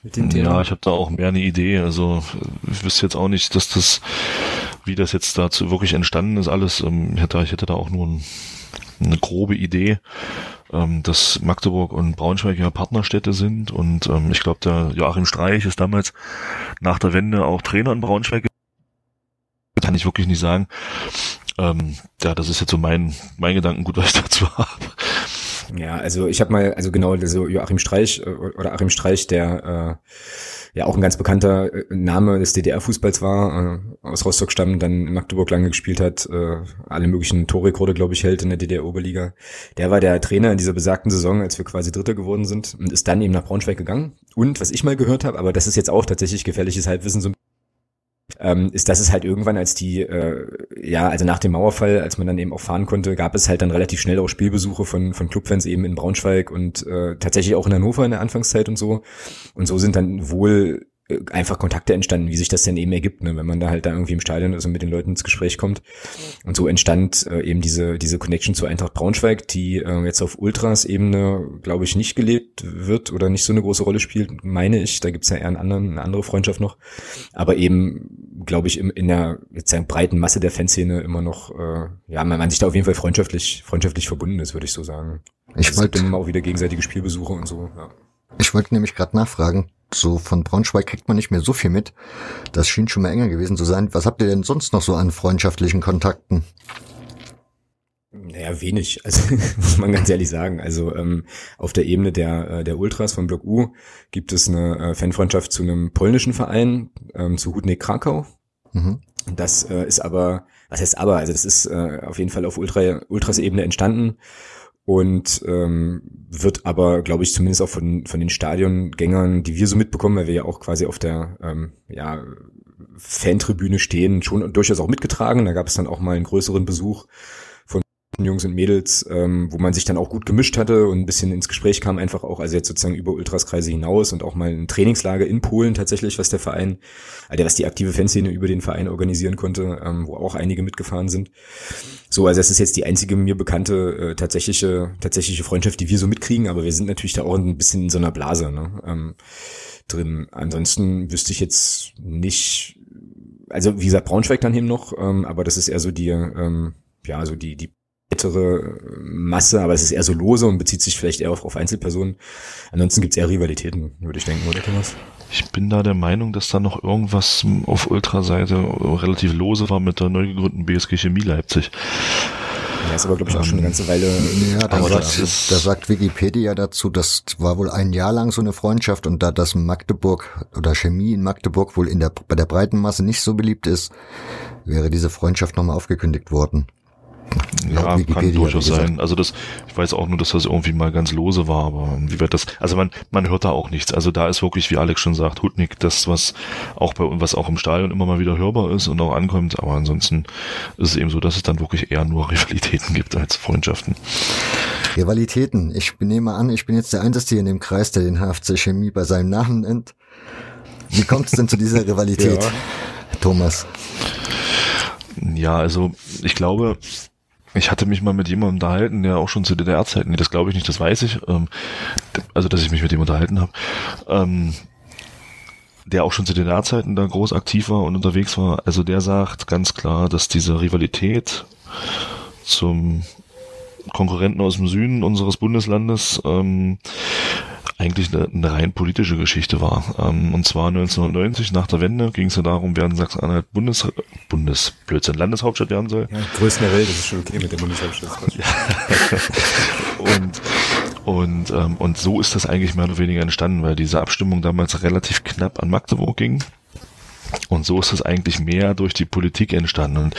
mit dem Thema? Ja, ich habe da auch mehr eine Idee. Also ich wüsste jetzt auch nicht, dass das, wie das jetzt dazu wirklich entstanden ist, alles. Ähm, ich, hätte, ich hätte da auch nur ein, eine grobe Idee, ähm, dass Magdeburg und Braunschweig ja Partnerstädte sind. Und ähm, ich glaube, der Joachim Streich ist damals nach der Wende auch Trainer in Braunschweig. Kann ich wirklich nicht sagen. Ähm, ja, das ist jetzt so mein, mein Gedankengut, was ich dazu habe. Ja, also ich habe mal, also genau, also Joachim Streich äh, oder Achim Streich, der äh, ja auch ein ganz bekannter äh, Name des DDR-Fußballs war, äh, aus Rostock stammt, dann in Magdeburg lange gespielt hat, äh, alle möglichen Torrekorde, glaube ich, hält in der DDR-Oberliga. Der war der Trainer in dieser besagten Saison, als wir quasi Dritter geworden sind und ist dann eben nach Braunschweig gegangen. Und was ich mal gehört habe, aber das ist jetzt auch tatsächlich gefährliches Halbwissen, so ähm, ist, dass es halt irgendwann als die, äh, ja, also nach dem Mauerfall, als man dann eben auch fahren konnte, gab es halt dann relativ schnell auch Spielbesuche von, von Clubfans eben in Braunschweig und äh, tatsächlich auch in Hannover in der Anfangszeit und so. Und so sind dann wohl einfach Kontakte entstanden, wie sich das denn eben ergibt, ne, wenn man da halt da irgendwie im Stadion ist und mit den Leuten ins Gespräch kommt. Und so entstand äh, eben diese diese Connection zu Eintracht Braunschweig, die äh, jetzt auf Ultras-Ebene, glaube ich, nicht gelebt wird oder nicht so eine große Rolle spielt, meine ich. Da gibt's ja eher einen anderen, eine andere Freundschaft noch. Aber eben, glaube ich, im, in der jetzt sagen, breiten Masse der Fanszene immer noch, äh, ja, man, man sich da auf jeden Fall freundschaftlich, freundschaftlich verbunden ist, würde ich so sagen. Ich also wollte immer auch wieder gegenseitige Spielbesuche und so. Ja. Ich wollte nämlich gerade nachfragen, so von Braunschweig kriegt man nicht mehr so viel mit. Das schien schon mal enger gewesen zu sein. Was habt ihr denn sonst noch so an freundschaftlichen Kontakten? Naja, wenig, also muss man ganz ehrlich sagen. Also ähm, auf der Ebene der, äh, der Ultras von Block U gibt es eine äh, Fanfreundschaft zu einem polnischen Verein, ähm, zu Hudnik Krakau. Mhm. Das äh, ist aber, was heißt aber, also das ist äh, auf jeden Fall auf Ultra, Ultras-Ebene entstanden und ähm, wird aber, glaube ich, zumindest auch von, von den Stadiongängern, die wir so mitbekommen, weil wir ja auch quasi auf der ähm, ja, Fantribüne stehen, schon durchaus auch mitgetragen. Da gab es dann auch mal einen größeren Besuch Jungs und Mädels, ähm, wo man sich dann auch gut gemischt hatte und ein bisschen ins Gespräch kam, einfach auch, also jetzt sozusagen über Ultraskreise hinaus und auch mal ein Trainingslager in Polen tatsächlich, was der Verein, also was die aktive Fanszene über den Verein organisieren konnte, ähm, wo auch einige mitgefahren sind. So, also das ist jetzt die einzige mir bekannte äh, tatsächliche, tatsächliche Freundschaft, die wir so mitkriegen, aber wir sind natürlich da auch ein bisschen in so einer Blase ne, ähm, drin. Ansonsten wüsste ich jetzt nicht, also wie gesagt, Braunschweig dann eben noch, ähm, aber das ist eher so die, ähm, ja, so die, die breitere Masse, aber es ist eher so lose und bezieht sich vielleicht eher auf, auf Einzelpersonen. Ansonsten gibt es eher Rivalitäten, würde ich denken, oder Thomas? Ich bin da der Meinung, dass da noch irgendwas auf Ultraseite relativ lose war mit der neu gegründeten BSG Chemie Leipzig. Ja, ist aber, glaube ich, auch schon eine ganze Weile. Ja, da sagt, da sagt Wikipedia dazu, das war wohl ein Jahr lang so eine Freundschaft und da das Magdeburg oder Chemie in Magdeburg wohl in der, bei der breiten Masse nicht so beliebt ist, wäre diese Freundschaft nochmal aufgekündigt worden. Ja, kann durchaus sein. Also das, ich weiß auch nur, dass das irgendwie mal ganz lose war, aber wie wird das? Also man, man hört da auch nichts. Also da ist wirklich, wie Alex schon sagt, Hutnik, das was auch bei was auch im Stadion immer mal wieder hörbar ist und auch ankommt. Aber ansonsten ist es eben so, dass es dann wirklich eher nur Rivalitäten gibt als Freundschaften. Rivalitäten. Ich nehme an, ich bin jetzt der Einzige in dem Kreis, der den HFC Chemie bei seinem Namen nennt. Wie kommt es denn zu dieser Rivalität, ja. Thomas? Ja, also ich glaube, ich hatte mich mal mit jemandem unterhalten, der auch schon zu DDR-Zeiten, nee, das glaube ich nicht, das weiß ich, ähm, also dass ich mich mit ihm unterhalten habe, ähm, der auch schon zu DDR-Zeiten da groß aktiv war und unterwegs war. Also der sagt ganz klar, dass diese Rivalität zum Konkurrenten aus dem Süden unseres Bundeslandes ähm, eigentlich eine, eine rein politische Geschichte war. Ähm, und zwar 1990 nach der Wende ging es ja darum, wer in Sachsen-Anhalt Bundes, Bundes, Blödsinn, Landeshauptstadt werden soll. Ja, größten der Welt, das ist schon okay mit der Bundeshauptstadt. und und, ähm, und so ist das eigentlich mehr oder weniger entstanden, weil diese Abstimmung damals relativ knapp an Magdeburg ging. Und so ist es eigentlich mehr durch die Politik entstanden. Und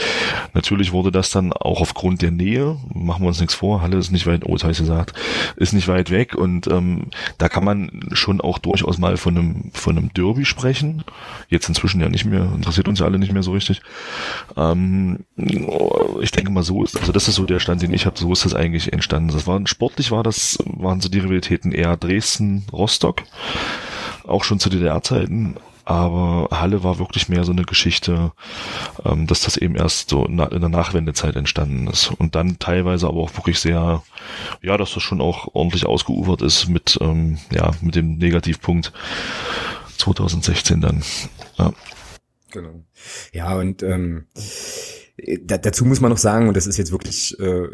natürlich wurde das dann auch aufgrund der Nähe, machen wir uns nichts vor, Halle ist nicht weit, oh, jetzt habe ich gesagt, ist nicht weit weg und ähm, da kann man schon auch durchaus mal von einem, von einem Derby sprechen. Jetzt inzwischen ja nicht mehr, interessiert uns ja alle nicht mehr so richtig. Ähm, ich denke mal, so ist, also das ist so der Stand, den ich habe, so ist das eigentlich entstanden. Das war sportlich war das, waren so die Rivalitäten eher Dresden, Rostock auch schon zu DDR-Zeiten, aber Halle war wirklich mehr so eine Geschichte, ähm, dass das eben erst so in, der Nachwendezeit entstanden ist und dann teilweise aber auch wirklich sehr, ja, dass das schon auch ordentlich ausgeufert ist mit, ähm, ja, mit dem Negativpunkt 2016 dann. Ja. Genau. Ja, und ähm, da, dazu muss man noch sagen, und das ist jetzt wirklich äh,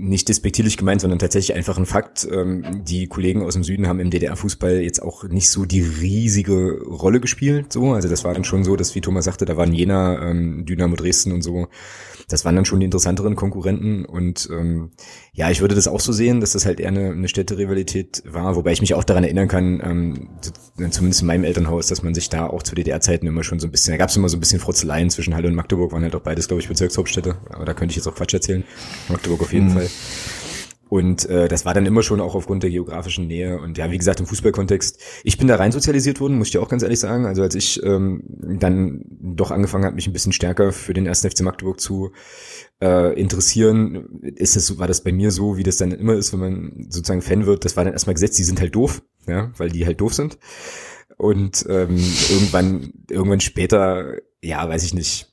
nicht despektierlich gemeint, sondern tatsächlich einfach ein Fakt. Ähm, die Kollegen aus dem Süden haben im DDR-Fußball jetzt auch nicht so die riesige Rolle gespielt. So, also das war dann schon so, dass wie Thomas sagte, da waren Jena, ähm, Dynamo Dresden und so. Das waren dann schon die interessanteren Konkurrenten. Und ähm, ja, ich würde das auch so sehen, dass das halt eher eine, eine Städterivalität war, wobei ich mich auch daran erinnern kann, ähm, zumindest in meinem Elternhaus, dass man sich da auch zu DDR-Zeiten immer schon so ein bisschen, da gab es immer so ein bisschen Frotzeleien zwischen Halle und Magdeburg, waren halt auch beides, glaube ich, Bezirkshauptstädte. Aber da könnte ich jetzt auch Quatsch erzählen. Magdeburg auf jeden mhm. Fall. Und äh, das war dann immer schon auch aufgrund der geografischen Nähe. Und ja, wie gesagt, im Fußballkontext, ich bin da rein sozialisiert worden, muss ich dir auch ganz ehrlich sagen. Also als ich ähm, dann doch angefangen habe, mich ein bisschen stärker für den ersten FC Magdeburg zu äh, interessieren, ist das, war das bei mir so, wie das dann immer ist, wenn man sozusagen Fan wird. Das war dann erstmal gesetzt, die sind halt doof, ja, weil die halt doof sind. Und ähm, irgendwann, irgendwann später, ja, weiß ich nicht,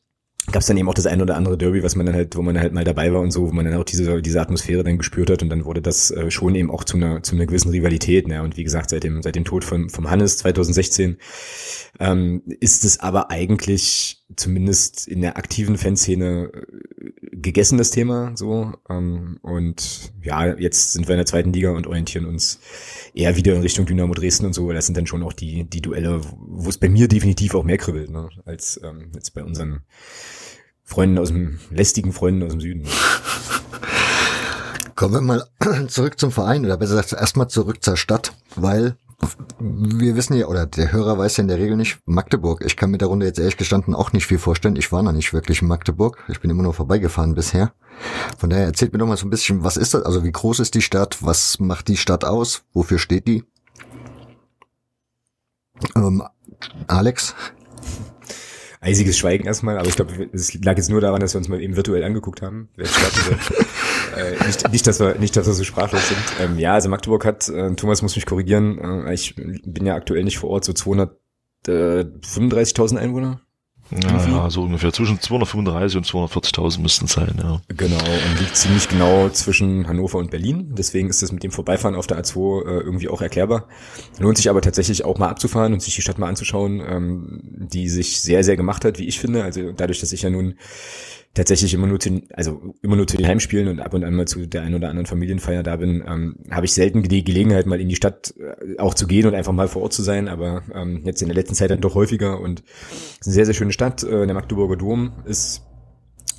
gab es dann eben auch das ein oder andere Derby, was man dann halt, wo man halt mal dabei war und so, wo man dann auch diese, diese Atmosphäre dann gespürt hat und dann wurde das äh, schon eben auch zu einer, zu einer gewissen Rivalität. Ne? Und wie gesagt, seit dem, seit dem Tod von, vom Hannes 2016 ähm, ist es aber eigentlich zumindest in der aktiven Fanszene äh, gegessen, das Thema so. Ähm, und ja, jetzt sind wir in der zweiten Liga und orientieren uns eher wieder in Richtung Dynamo Dresden und so. Das sind dann schon auch die, die Duelle, wo es bei mir definitiv auch mehr kribbelt, ne? als ähm, jetzt bei unseren Freunden aus dem, lästigen Freunden aus dem Süden. Kommen wir mal zurück zum Verein oder besser gesagt erstmal zurück zur Stadt, weil wir wissen ja, oder der Hörer weiß ja in der Regel nicht, Magdeburg. Ich kann mir der Runde jetzt ehrlich gestanden auch nicht viel vorstellen. Ich war noch nicht wirklich in Magdeburg. Ich bin immer nur vorbeigefahren bisher. Von daher erzählt mir doch mal so ein bisschen, was ist das? Also wie groß ist die Stadt? Was macht die Stadt aus? Wofür steht die? Ähm, Alex? Eisiges Schweigen erstmal, aber ich glaube, es lag jetzt nur daran, dass wir uns mal eben virtuell angeguckt haben, äh, nicht, nicht, dass wir, nicht, dass wir so sprachlos sind. Ähm, ja, also Magdeburg hat, äh, Thomas muss mich korrigieren, äh, ich bin ja aktuell nicht vor Ort, so 235.000 Einwohner. Ja, so ungefähr. Zwischen 235 und 240.000 müssten es sein, ja. Genau, und liegt ziemlich genau zwischen Hannover und Berlin. Deswegen ist das mit dem Vorbeifahren auf der A2 äh, irgendwie auch erklärbar. Lohnt sich aber tatsächlich auch mal abzufahren und sich die Stadt mal anzuschauen, ähm, die sich sehr, sehr gemacht hat, wie ich finde. Also dadurch, dass ich ja nun tatsächlich immer nur zu, also immer nur zu den Heimspielen und ab und an mal zu der einen oder anderen Familienfeier da bin, ähm, habe ich selten die Gelegenheit, mal in die Stadt äh, auch zu gehen und einfach mal vor Ort zu sein, aber ähm, jetzt in der letzten Zeit dann doch häufiger und es ist eine sehr, sehr schöne Stadt. Äh, der Magdeburger Dom ist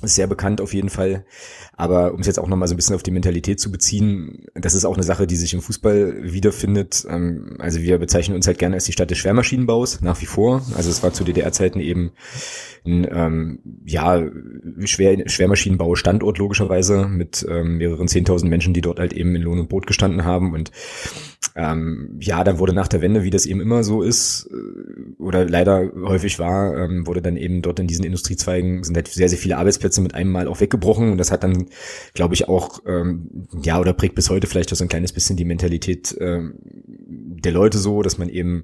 ist sehr bekannt auf jeden Fall. Aber um es jetzt auch nochmal so ein bisschen auf die Mentalität zu beziehen, das ist auch eine Sache, die sich im Fußball wiederfindet. Ähm, also wir bezeichnen uns halt gerne als die Stadt des Schwermaschinenbaus, nach wie vor. Also es war zu DDR-Zeiten eben ein ähm, ja, Schwer Schwermaschinenbau-Standort logischerweise mit ähm, mehreren Zehntausend Menschen, die dort halt eben in Lohn und Brot gestanden haben. Und ähm, ja, dann wurde nach der Wende, wie das eben immer so ist, äh, oder leider häufig war, ähm, wurde dann eben dort in diesen Industriezweigen sind halt sehr, sehr viele Arbeitsplätze mit einem Mal auch weggebrochen. Und das hat dann, glaube ich, auch, ähm, ja, oder prägt bis heute vielleicht auch so ein kleines bisschen die Mentalität ähm, der Leute so, dass man eben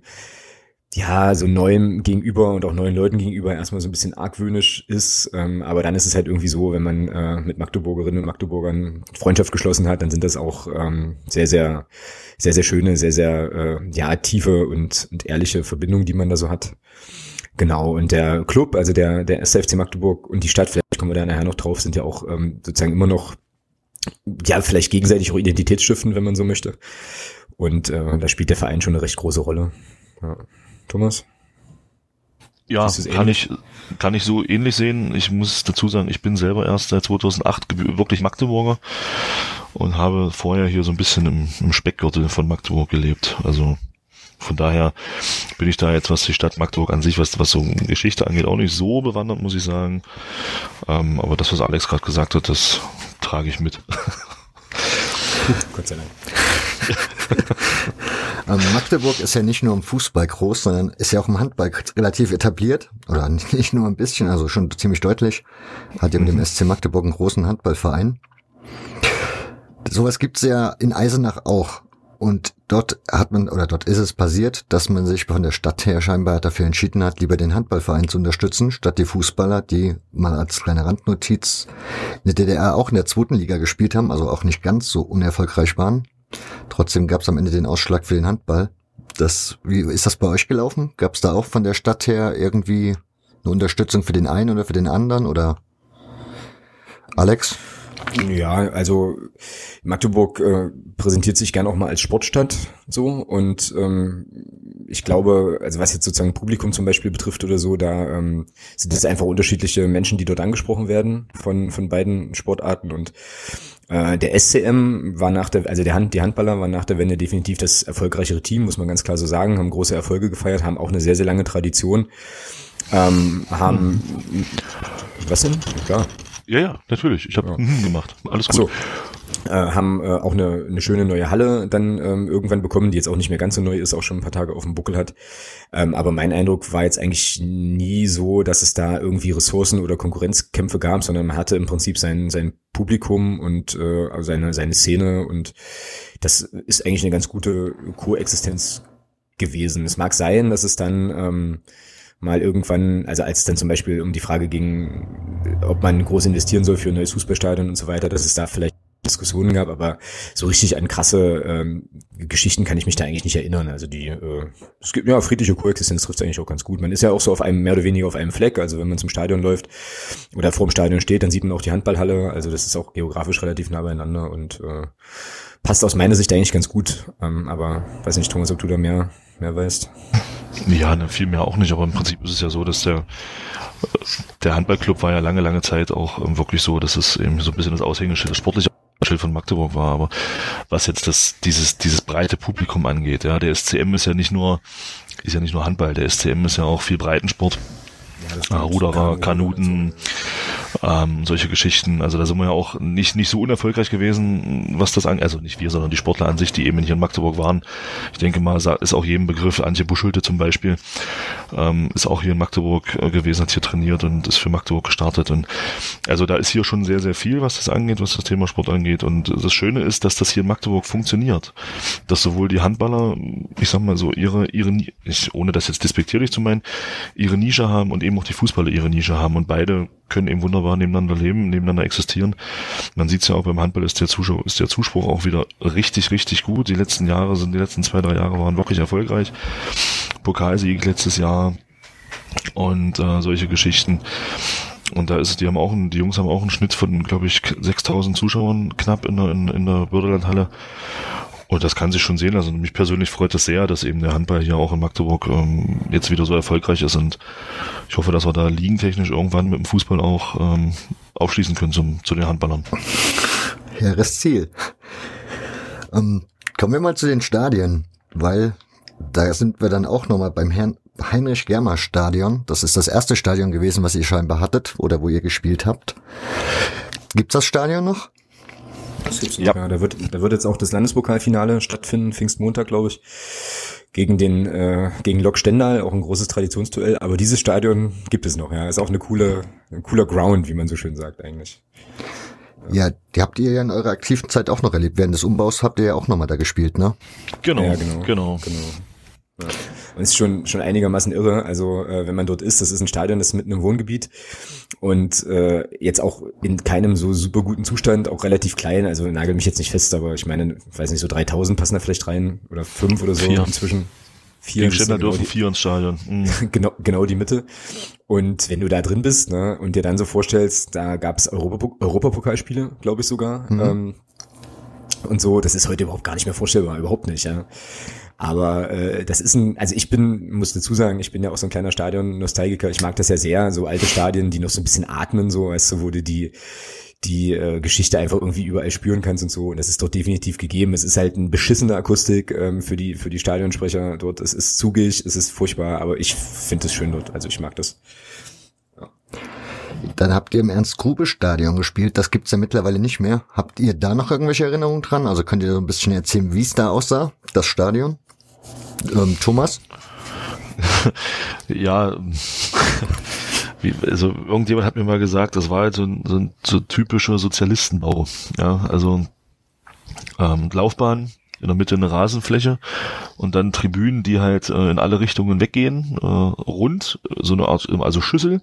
ja, so neuem gegenüber und auch neuen Leuten gegenüber erstmal so ein bisschen argwöhnisch ist. Ähm, aber dann ist es halt irgendwie so, wenn man äh, mit Magdeburgerinnen und Magdeburgern Freundschaft geschlossen hat, dann sind das auch ähm, sehr, sehr, sehr, sehr schöne, sehr, sehr, äh, ja, tiefe und, und ehrliche Verbindungen, die man da so hat. Genau, und der Club, also der, der SFC Magdeburg und die Stadt, vielleicht kommen wir da nachher noch drauf, sind ja auch ähm, sozusagen immer noch, ja, vielleicht gegenseitig auch Identitätsstiften, wenn man so möchte. Und äh, da spielt der Verein schon eine recht große Rolle. Ja. Thomas? Ja, kann ich, kann ich so ähnlich sehen. Ich muss dazu sagen, ich bin selber erst seit 2008 wirklich Magdeburger und habe vorher hier so ein bisschen im, im Speckgürtel von Magdeburg gelebt. Also von daher bin ich da jetzt, was die Stadt Magdeburg an sich, was, was so Geschichte angeht, auch nicht so bewandert, muss ich sagen. Ähm, aber das, was Alex gerade gesagt hat, das trage ich mit. Gott sei Dank. ähm, Magdeburg ist ja nicht nur im Fußball groß, sondern ist ja auch im Handball relativ etabliert. Oder nicht nur ein bisschen, also schon ziemlich deutlich. Hat ja mit dem mhm. SC Magdeburg einen großen Handballverein. Sowas gibt's ja in Eisenach auch. Und dort hat man, oder dort ist es passiert, dass man sich von der Stadt her scheinbar dafür entschieden hat, lieber den Handballverein zu unterstützen, statt die Fußballer, die mal als kleine Randnotiz in der DDR auch in der zweiten Liga gespielt haben, also auch nicht ganz so unerfolgreich waren. Trotzdem gab es am Ende den Ausschlag für den Handball. Das, wie ist das bei euch gelaufen? Gab es da auch von der Stadt her irgendwie eine Unterstützung für den einen oder für den anderen oder Alex? Ja, also Magdeburg äh, präsentiert sich gern auch mal als Sportstadt so und ähm, ich glaube, also was jetzt sozusagen Publikum zum Beispiel betrifft oder so, da ähm, sind es einfach unterschiedliche Menschen, die dort angesprochen werden von von beiden Sportarten und äh, der SCM war nach der, also der Hand, die Handballer waren nach der Wende definitiv das erfolgreichere Team, muss man ganz klar so sagen, haben große Erfolge gefeiert, haben auch eine sehr sehr lange Tradition, ähm, haben was denn? Klar. Ja, ja, natürlich. Ich habe ja. gemacht. Alles gut. So. Äh, haben äh, auch eine, eine schöne neue Halle dann ähm, irgendwann bekommen, die jetzt auch nicht mehr ganz so neu ist, auch schon ein paar Tage auf dem Buckel hat. Ähm, aber mein Eindruck war jetzt eigentlich nie so, dass es da irgendwie Ressourcen oder Konkurrenzkämpfe gab, sondern man hatte im Prinzip sein, sein Publikum und äh, seine, seine Szene und das ist eigentlich eine ganz gute Koexistenz gewesen. Es mag sein, dass es dann ähm, mal irgendwann, also als es dann zum Beispiel um die Frage ging, ob man groß investieren soll für ein neues Fußballstadion und so weiter, dass es da vielleicht Diskussionen gab, aber so richtig an krasse ähm, Geschichten kann ich mich da eigentlich nicht erinnern. Also die, äh, es gibt ja friedliche Koexistenz trifft eigentlich auch ganz gut. Man ist ja auch so auf einem mehr oder weniger auf einem Fleck. Also wenn man zum Stadion läuft oder vor dem Stadion steht, dann sieht man auch die Handballhalle. Also das ist auch geografisch relativ nah beieinander und äh, passt aus meiner Sicht eigentlich ganz gut. Ähm, aber weiß nicht, Thomas, ob du da mehr mehr weißt. Ja, ne, viel mehr auch nicht, aber im Prinzip ist es ja so, dass der, der Handballclub war ja lange, lange Zeit auch ähm, wirklich so, dass es eben so ein bisschen das Aushängeschild, das sportliche Aushängeschild von Magdeburg war, aber was jetzt das, dieses, dieses breite Publikum angeht, ja, der SCM ist ja nicht nur, ist ja nicht nur Handball, der SCM ist ja auch viel Breitensport, ja, Ruderer, Kanuten, ähm, solche Geschichten. Also da sind wir ja auch nicht, nicht so unerfolgreich gewesen, was das angeht. Also nicht wir, sondern die Sportler an sich, die eben hier in Magdeburg waren. Ich denke mal, ist auch jedem Begriff, Antje Buschulte zum Beispiel, ähm, ist auch hier in Magdeburg äh, gewesen, hat hier trainiert und ist für Magdeburg gestartet. Und also da ist hier schon sehr, sehr viel, was das angeht, was das Thema Sport angeht. Und das Schöne ist, dass das hier in Magdeburg funktioniert. Dass sowohl die Handballer, ich sag mal so, ihre, ihre, ich, ohne das jetzt despektierlich zu meinen, ihre Nische haben und eben auch die Fußballer ihre Nische haben. Und beide können eben wunderbar nebeneinander leben, nebeneinander existieren. Man sieht es ja auch beim Handball ist der Zuspruch, ist der Zuspruch auch wieder richtig, richtig gut. Die letzten Jahre sind, die letzten zwei, drei Jahre waren wirklich erfolgreich. Pokalsieg letztes Jahr und äh, solche Geschichten. Und da ist, die haben auch, die Jungs haben auch einen Schnitt von, glaube ich, 6000 Zuschauern knapp in der, in, in der Bürderlandhalle. Und das kann sich schon sehen. Also mich persönlich freut es sehr, dass eben der Handball hier auch in Magdeburg ähm, jetzt wieder so erfolgreich ist. Und ich hoffe, dass wir da liegentechnisch irgendwann mit dem Fußball auch ähm, aufschließen können zum, zu den Handballern. Hehres Ziel. Ähm, kommen wir mal zu den Stadien, weil da sind wir dann auch nochmal beim Herrn Heinrich Germer Stadion. Das ist das erste Stadion gewesen, was ihr scheinbar hattet oder wo ihr gespielt habt. Gibt's das Stadion noch? Das gibt's noch, ja. ja. Da wird, da wird jetzt auch das Landespokalfinale stattfinden, Pfingstmontag, glaube ich, gegen den, äh, gegen Lok Stendal, auch ein großes Traditionsduell. Aber dieses Stadion gibt es noch, ja. Ist auch eine coole, ein cooler Ground, wie man so schön sagt, eigentlich. Ja, die habt ihr ja in eurer aktiven Zeit auch noch erlebt. Während des Umbaus habt ihr ja auch nochmal da gespielt, ne? Genau, ja, genau, genau. genau. Ja. Und ist schon, schon einigermaßen irre. Also, äh, wenn man dort ist, das ist ein Stadion, das ist mitten im Wohngebiet und äh, jetzt auch in keinem so super guten Zustand, auch relativ klein. Also nagel mich jetzt nicht fest, aber ich meine, ich weiß nicht, so 3000 passen da vielleicht rein oder fünf oder so vier. inzwischen. Vier Städter genau dürfen vier ins Stadion. Mhm. genau, genau die Mitte. Und wenn du da drin bist ne, und dir dann so vorstellst, da gab es Europapok Europapokalspiele, glaube ich sogar. Mhm. Ähm, und so, das ist heute überhaupt gar nicht mehr vorstellbar, überhaupt nicht, ja. Aber äh, das ist ein, also ich bin, muss dazu sagen, ich bin ja auch so ein kleiner Stadion-Nostalgiker. Ich mag das ja sehr, so alte Stadien, die noch so ein bisschen atmen, so, weißt du, wo du die die äh, Geschichte einfach irgendwie überall spüren kannst und so. Und das ist dort definitiv gegeben. Es ist halt eine beschissene Akustik ähm, für die für die Stadionsprecher dort. Es ist zugig, es ist furchtbar, aber ich finde es schön dort. Also ich mag das. Dann habt ihr im Ernst-Grube-Stadion gespielt. Das gibt's ja mittlerweile nicht mehr. Habt ihr da noch irgendwelche Erinnerungen dran? Also könnt ihr so ein bisschen erzählen, wie es da aussah, das Stadion? Ähm, Thomas? ja, wie, also irgendjemand hat mir mal gesagt, das war halt so ein, so ein so typischer Sozialistenbau. Ja, also ähm, Laufbahn, in der Mitte eine Rasenfläche und dann Tribünen, die halt äh, in alle Richtungen weggehen, äh, rund, so eine Art, also Schüssel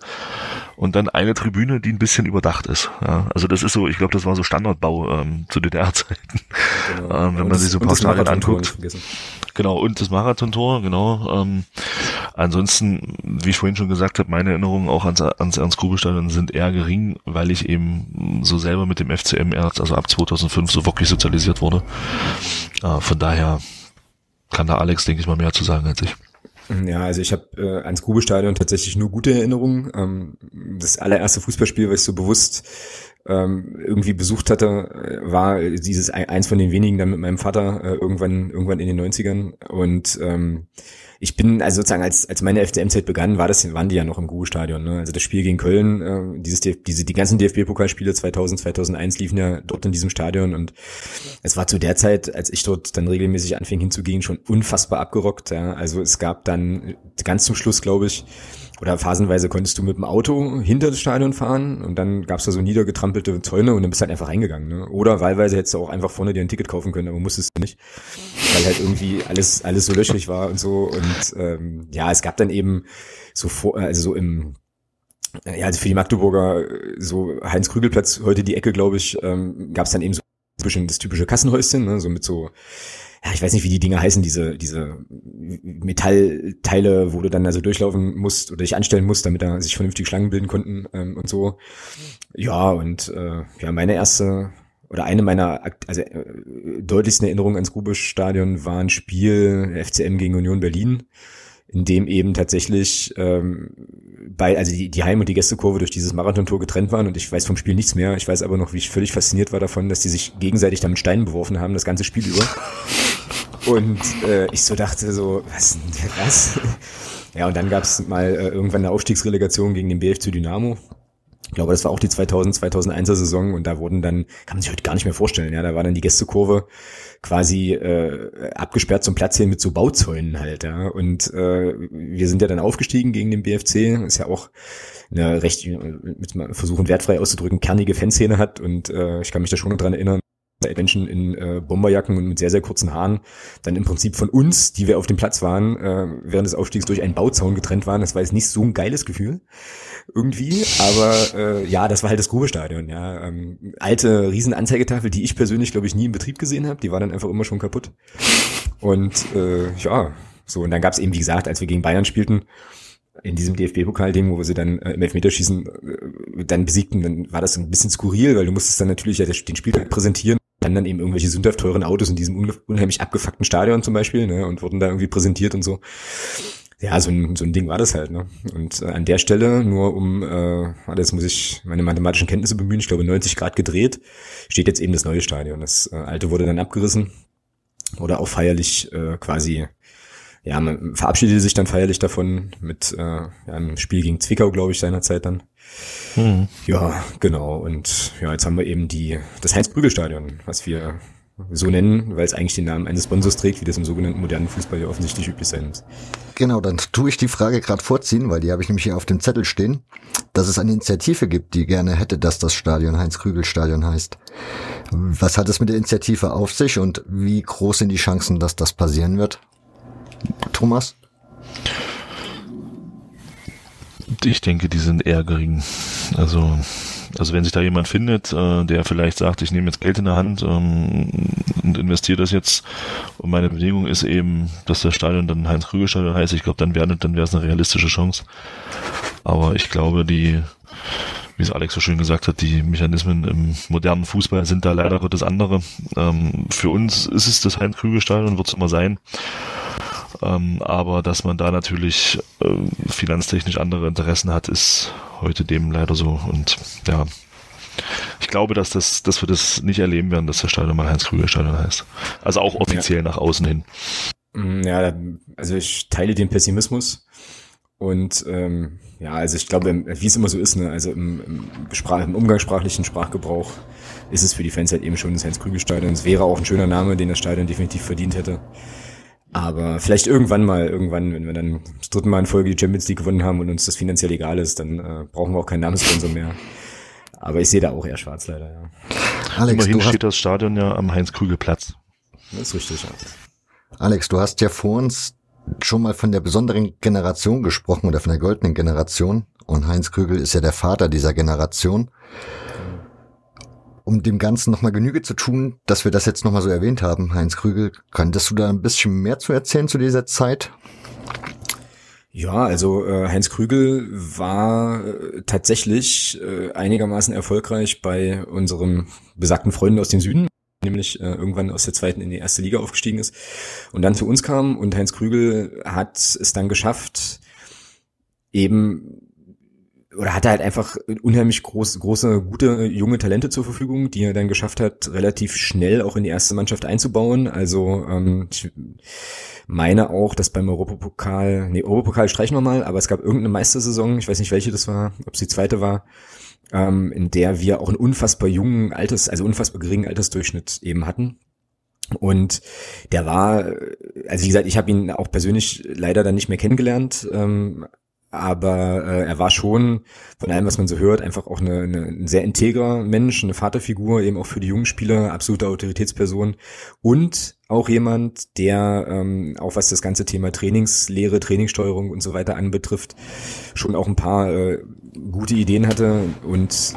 und dann eine Tribüne, die ein bisschen überdacht ist. Ja, also das ist so, ich glaube, das war so Standardbau ähm, zu DDR-Zeiten, genau. ähm, wenn man sich so ein paar Stadien anguckt. Genau, und das Marathontor, genau. Ähm, ansonsten, wie ich vorhin schon gesagt habe, meine Erinnerungen auch ans, ans Ernst-Grube-Stadion sind eher gering, weil ich eben so selber mit dem FCM erst, also ab 2005 so wirklich sozialisiert wurde. Äh, von daher kann da Alex, denke ich mal, mehr zu sagen als ich. Ja, also ich habe äh, ans Grube-Stadion tatsächlich nur gute Erinnerungen. Ähm, das allererste Fußballspiel, was ich so bewusst ähm, irgendwie besucht hatte, war dieses eins von den wenigen dann mit meinem Vater äh, irgendwann irgendwann in den 90ern und ähm, ich bin also sozusagen als als meine FCM-Zeit begann, war das waren die ja noch im Gu-Stadion. Ne? Also das Spiel gegen Köln, äh, dieses diese die ganzen DFB-Pokalspiele 2000 2001 liefen ja dort in diesem Stadion und es war zu der Zeit, als ich dort dann regelmäßig anfing hinzugehen, schon unfassbar abgerockt. Ja? Also es gab dann ganz zum Schluss, glaube ich, oder phasenweise konntest du mit dem Auto hinter das Stadion fahren und dann gab's da so niedergetrampelte Zäune und dann bist du halt einfach reingegangen. Ne? Oder wahlweise hättest du auch einfach vorne dir ein Ticket kaufen können, aber musstest du nicht, weil halt irgendwie alles alles so löchrig war und so. Und ähm, ja, es gab dann eben so vor, also so im ja, also für die Magdeburger, so Heinz-Krügelplatz, heute die Ecke, glaube ich, ähm, gab es dann eben so zwischen das typische Kassenhäuschen, ne, so mit so ja, ich weiß nicht, wie die Dinge heißen, diese, diese Metallteile, wo du dann also durchlaufen musst oder dich anstellen musst, damit da sich vernünftig Schlangen bilden konnten ähm, und so. Ja, und äh, ja, meine erste oder eine meiner also äh, deutlichsten Erinnerungen ans Grubisch-Stadion war ein Spiel FCM gegen Union Berlin, in dem eben tatsächlich ähm, bei, also die, die Heim- und die Gästekurve durch dieses Marathontor getrennt waren und ich weiß vom Spiel nichts mehr. Ich weiß aber noch, wie ich völlig fasziniert war davon, dass die sich gegenseitig damit Steinen beworfen haben, das ganze Spiel über. Und äh, ich so dachte so, was was? Ja, und dann gab es mal äh, irgendwann eine Aufstiegsrelegation gegen den BFC Dynamo. Ich glaube, das war auch die 2000, 2001er Saison und da wurden dann, kann man sich heute gar nicht mehr vorstellen, ja, da war dann die Gästekurve quasi äh, abgesperrt zum Platz hin mit so Bauzäunen halt, ja. Und äh, wir sind ja dann aufgestiegen gegen den BFC, ist ja auch eine recht, mit versuchen wertfrei auszudrücken, kernige Fanszene hat und äh, ich kann mich da schon noch dran erinnern, Menschen in äh, Bomberjacken und mit sehr, sehr kurzen Haaren dann im Prinzip von uns, die wir auf dem Platz waren, äh, während des Aufstiegs durch einen Bauzaun getrennt waren. Das war jetzt nicht so ein geiles Gefühl irgendwie, aber äh, ja, das war halt das Grubestadion. Ja, ähm, alte Riesenanzeigetafel, die ich persönlich glaube ich nie in Betrieb gesehen habe. Die war dann einfach immer schon kaputt. Und äh, ja, so und dann gab es eben wie gesagt, als wir gegen Bayern spielten, in diesem DFB-Pokal-Ding, wo wir sie dann äh, im Elfmeterschießen äh, dann besiegten, dann war das ein bisschen skurril, weil du musstest dann natürlich ja den Spieltag präsentieren dann dann eben irgendwelche sündhaft teuren Autos in diesem unheimlich abgefuckten Stadion zum Beispiel, ne, und wurden da irgendwie präsentiert und so. ja, so ein, so ein Ding war das halt, ne? Und äh, an der Stelle, nur um, äh, jetzt muss ich meine mathematischen Kenntnisse bemühen, ich glaube 90 Grad gedreht, steht jetzt eben das neue Stadion. Das äh, alte wurde dann abgerissen oder auch feierlich äh, quasi, ja, man verabschiedete sich dann feierlich davon mit äh, ja, einem Spiel gegen Zwickau, glaube ich, seinerzeit dann. Mhm. Ja, genau. Und ja, jetzt haben wir eben die das Heinz-Prügel-Stadion, was wir so nennen, weil es eigentlich den Namen eines Sponsors trägt, wie das im sogenannten modernen Fußball ja offensichtlich üblich sein muss. Genau, dann tue ich die Frage gerade vorziehen, weil die habe ich nämlich hier auf dem Zettel stehen, dass es eine Initiative gibt, die gerne hätte, dass das Stadion Heinz-Krügel-Stadion heißt. Was hat es mit der Initiative auf sich und wie groß sind die Chancen, dass das passieren wird? Thomas? Ich denke, die sind eher gering. Also also wenn sich da jemand findet, äh, der vielleicht sagt, ich nehme jetzt Geld in der Hand ähm, und investiere das jetzt und meine Bedingung ist eben, dass das Stadion dann Heinz-Krüger-Stadion heißt, ich glaube, dann wäre dann wäre es eine realistische Chance. Aber ich glaube, die, wie es Alex so schön gesagt hat, die Mechanismen im modernen Fußball sind da leider Gottes andere. Ähm, für uns ist es das Heinz-Krüger-Stadion, wird es immer sein. Ähm, aber dass man da natürlich äh, finanztechnisch andere Interessen hat, ist heute dem leider so. Und ja, ich glaube, dass das, dass wir das nicht erleben werden, dass der Stadion mal Heinz-Krüger-Stadion heißt. Also auch offiziell ja. nach außen hin. Mm, ja, also ich teile den Pessimismus. Und ähm, ja, also ich glaube, wie es immer so ist, ne, also im, im, Sprach, im umgangssprachlichen Sprachgebrauch ist es für die Fans halt eben schon das Heinz-Krüger-Stadion. Es wäre auch ein schöner Name, den das Stadion definitiv verdient hätte. Aber vielleicht irgendwann mal, irgendwann, wenn wir dann das dritte Mal in Folge die Champions League gewonnen haben und uns das finanziell egal ist, dann äh, brauchen wir auch keinen Namenssponsor mehr. Aber ich sehe da auch eher schwarz leider, ja. Alex, Immerhin steht das Stadion ja am Heinz-Krügel-Platz. Das ist richtig, ja. Alex, du hast ja vor uns schon mal von der besonderen Generation gesprochen oder von der goldenen Generation. Und Heinz Krügel ist ja der Vater dieser Generation um dem Ganzen nochmal Genüge zu tun, dass wir das jetzt nochmal so erwähnt haben, Heinz Krügel, könntest du da ein bisschen mehr zu erzählen zu dieser Zeit? Ja, also äh, Heinz Krügel war äh, tatsächlich äh, einigermaßen erfolgreich bei unseren besagten Freunden aus dem Süden, nämlich äh, irgendwann aus der zweiten in die erste Liga aufgestiegen ist und dann zu uns kam und Heinz Krügel hat es dann geschafft, eben oder hatte halt einfach unheimlich groß, große, gute junge Talente zur Verfügung, die er dann geschafft hat, relativ schnell auch in die erste Mannschaft einzubauen. Also ähm, ich meine auch, dass beim Europapokal, nee, Europapokal streichen wir mal, aber es gab irgendeine Meistersaison, ich weiß nicht welche das war, ob es die zweite war, ähm, in der wir auch einen unfassbar jungen Alters, also unfassbar geringen Altersdurchschnitt eben hatten. Und der war, also wie gesagt, ich habe ihn auch persönlich leider dann nicht mehr kennengelernt, ähm, aber äh, er war schon von allem, was man so hört, einfach auch eine, eine, ein sehr integrer Mensch, eine Vaterfigur, eben auch für die jungen Spieler, absolute Autoritätsperson und auch jemand, der ähm, auch was das ganze Thema Trainingslehre, Trainingssteuerung und so weiter anbetrifft, schon auch ein paar äh, gute Ideen hatte und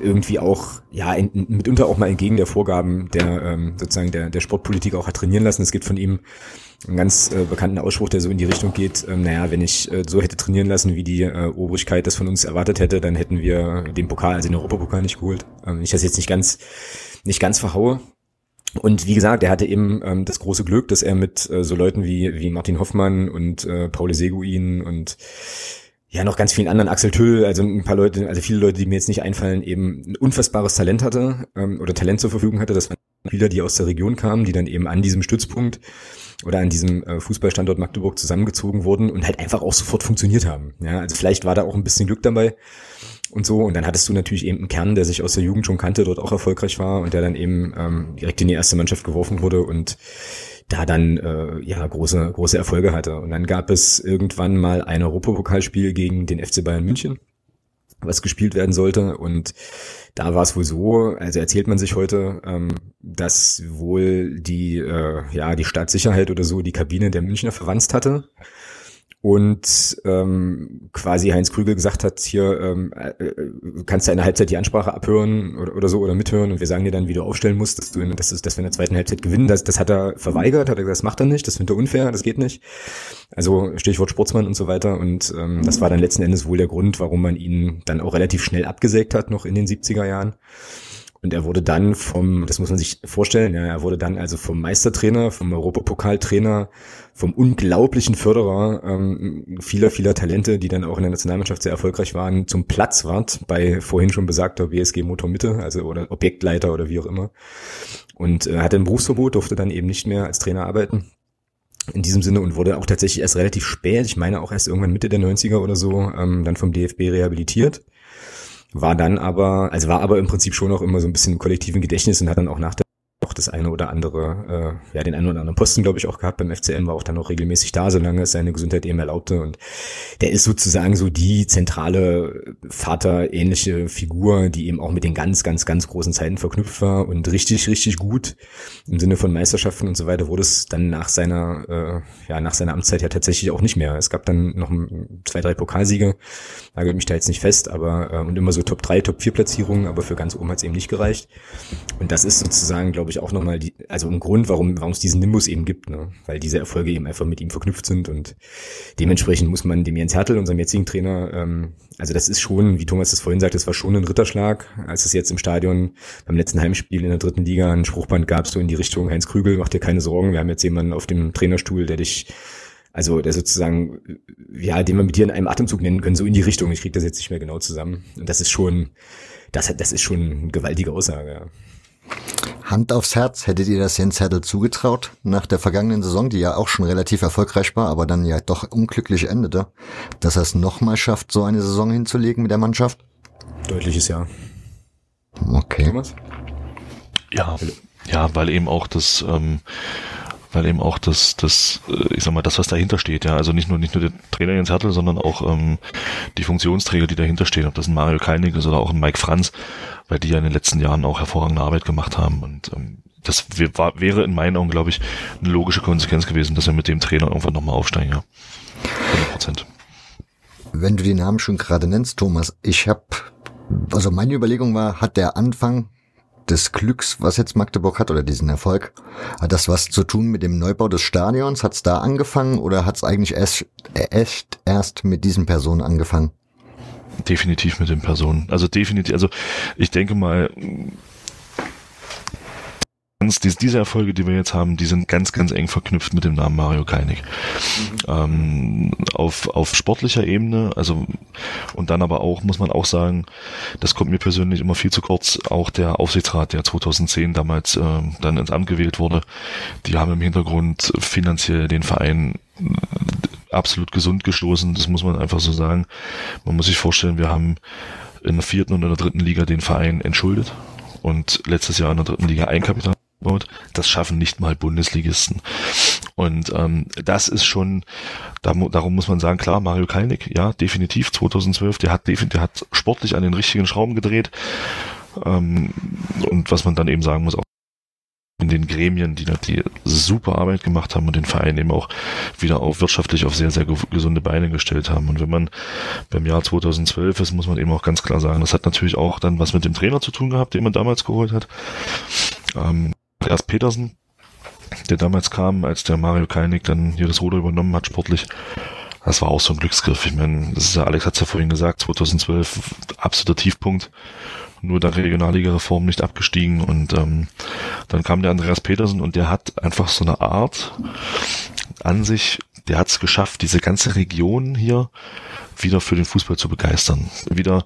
irgendwie auch, ja, in, mitunter auch mal entgegen der Vorgaben der ähm, sozusagen der, der Sportpolitik auch hat trainieren lassen. Es gibt von ihm einen ganz äh, bekannten Ausspruch, der so in die Richtung geht, ähm, naja, wenn ich äh, so hätte trainieren lassen, wie die äh, Obrigkeit das von uns erwartet hätte, dann hätten wir den Pokal, also den Europapokal nicht geholt. Ähm, ich das jetzt nicht ganz, nicht ganz verhaue. Und wie gesagt, er hatte eben ähm, das große Glück, dass er mit äh, so Leuten wie, wie Martin Hoffmann und äh, Paul Seguin und ja, noch ganz vielen anderen, Axel Tüll, also ein paar Leute, also viele Leute, die mir jetzt nicht einfallen, eben ein unfassbares Talent hatte ähm, oder Talent zur Verfügung hatte. Das waren Spieler, die aus der Region kamen, die dann eben an diesem Stützpunkt oder an diesem äh, Fußballstandort Magdeburg zusammengezogen wurden und halt einfach auch sofort funktioniert haben. Ja, also vielleicht war da auch ein bisschen Glück dabei und so. Und dann hattest du natürlich eben einen Kern, der sich aus der Jugend schon kannte, dort auch erfolgreich war und der dann eben ähm, direkt in die erste Mannschaft geworfen wurde und da dann äh, ja große große Erfolge hatte. Und dann gab es irgendwann mal ein Europapokalspiel gegen den FC Bayern München, was gespielt werden sollte und da war es wohl so, also erzählt man sich heute, ähm, dass wohl die, äh, ja, die Staatssicherheit oder so die Kabine der Münchner verwandt hatte und ähm, quasi Heinz Krügel gesagt hat, hier ähm, äh, äh, kannst du eine Halbzeit die Ansprache abhören oder, oder so oder mithören und wir sagen dir dann, wie du aufstellen musst, dass du in, dass, dass wir in der zweiten Halbzeit gewinnen. Das, das hat er verweigert, hat er gesagt, das macht er nicht, das findet er unfair, das geht nicht. Also Stichwort Sportsmann und so weiter. Und ähm, das war dann letzten Endes wohl der Grund, warum man ihn dann auch relativ schnell abgesägt hat, noch in den 70er Jahren. Und er wurde dann vom, das muss man sich vorstellen, ja, er wurde dann also vom Meistertrainer, vom Europapokaltrainer, vom unglaublichen Förderer ähm, vieler, vieler Talente, die dann auch in der Nationalmannschaft sehr erfolgreich waren, zum Platzwart bei vorhin schon besagter BSG Motor Mitte, also oder Objektleiter oder wie auch immer. Und äh, hatte ein Berufsverbot, durfte dann eben nicht mehr als Trainer arbeiten in diesem Sinne und wurde auch tatsächlich erst relativ spät, ich meine auch erst irgendwann Mitte der 90er oder so, ähm, dann vom DFB rehabilitiert war dann aber, also war aber im Prinzip schon auch immer so ein bisschen im kollektiven Gedächtnis und hat dann auch nach der auch das eine oder andere, äh, ja, den einen oder anderen Posten, glaube ich, auch gehabt beim FCM, war auch dann noch regelmäßig da, solange es seine Gesundheit eben erlaubte. Und der ist sozusagen so die zentrale Vater-ähnliche Figur, die eben auch mit den ganz, ganz, ganz großen Zeiten verknüpft war und richtig, richtig gut im Sinne von Meisterschaften und so weiter wurde es dann nach seiner, äh, ja, nach seiner Amtszeit ja tatsächlich auch nicht mehr. Es gab dann noch zwei, drei Pokalsiege, nagelt mich da jetzt nicht fest, aber äh, und immer so Top 3, Top 4 Platzierungen, aber für ganz oben hat es eben nicht gereicht. Und das ist sozusagen, glaube ich, auch nochmal die, also ein Grund, warum, warum es diesen Nimbus eben gibt, ne? weil diese Erfolge eben einfach mit ihm verknüpft sind und dementsprechend muss man dem Jens Hertel, unserem jetzigen Trainer, ähm, also das ist schon, wie Thomas das vorhin sagt, das war schon ein Ritterschlag, als es jetzt im Stadion beim letzten Heimspiel in der dritten Liga ein Spruchband gab, so in die Richtung Heinz Krügel, mach dir keine Sorgen, wir haben jetzt jemanden auf dem Trainerstuhl, der dich also der sozusagen, ja, den wir mit dir in einem Atemzug nennen können, so in die Richtung. Ich kriege das jetzt nicht mehr genau zusammen. Und das ist schon, das, das ist schon eine gewaltige Aussage. Ja. Hand aufs Herz, hättet ihr das Jens Hertel zugetraut nach der vergangenen Saison, die ja auch schon relativ erfolgreich war, aber dann ja doch unglücklich endete, dass er es nochmal schafft, so eine Saison hinzulegen mit der Mannschaft? Deutliches Ja. Okay. Thomas? Ja, ja, weil eben auch das, ähm, weil eben auch das, das, äh, ich sag mal, das, was dahinter steht, ja, also nicht nur nicht nur der Trainer Jens Hertel, sondern auch ähm, die Funktionsträger, die dahinter stehen, ob das ein Mario Keinig ist oder auch ein Mike Franz, weil die ja in den letzten Jahren auch hervorragende Arbeit gemacht haben. Und ähm, das war, wäre in meinen Augen, glaube ich, eine logische Konsequenz gewesen, dass wir mit dem Trainer irgendwann nochmal aufsteigen, ja. 100 Prozent. Wenn du die Namen schon gerade nennst, Thomas, ich habe, also meine Überlegung war, hat der Anfang des Glücks, was jetzt Magdeburg hat, oder diesen Erfolg, hat das was zu tun mit dem Neubau des Stadions? Hat es da angefangen oder hat es eigentlich erst, echt erst mit diesen Personen angefangen? Definitiv mit den Personen. Also definitiv, also ich denke mal, diese Erfolge, die wir jetzt haben, die sind ganz, ganz eng verknüpft mit dem Namen Mario Keinig. Mhm. Ähm, auf, auf sportlicher Ebene, also und dann aber auch, muss man auch sagen, das kommt mir persönlich immer viel zu kurz, auch der Aufsichtsrat, der 2010 damals äh, dann ins Amt gewählt wurde, die haben im Hintergrund finanziell den Verein absolut gesund gestoßen, das muss man einfach so sagen. Man muss sich vorstellen, wir haben in der vierten und in der dritten Liga den Verein entschuldet und letztes Jahr in der dritten Liga Eigenkapital gebaut. Das schaffen nicht mal Bundesligisten. Und ähm, das ist schon, da, darum muss man sagen, klar, Mario Kalnick, ja, definitiv, 2012, der hat der hat sportlich an den richtigen Schrauben gedreht. Ähm, und was man dann eben sagen muss, auch in den Gremien, die, die super Arbeit gemacht haben und den Verein eben auch wieder auf wirtschaftlich auf sehr, sehr gesunde Beine gestellt haben. Und wenn man beim Jahr 2012 ist, muss man eben auch ganz klar sagen, das hat natürlich auch dann was mit dem Trainer zu tun gehabt, den man damals geholt hat. Ähm, erst Petersen, der damals kam, als der Mario Kalnick dann hier das Ruder übernommen hat, sportlich. Das war auch so ein Glücksgriff. Ich meine, das ist ja, Alex hat es ja vorhin gesagt, 2012 absoluter Tiefpunkt nur der Regionalliga-Reform nicht abgestiegen und ähm, dann kam der Andreas Petersen und der hat einfach so eine Art an sich, der hat es geschafft, diese ganze Region hier wieder für den Fußball zu begeistern. Wieder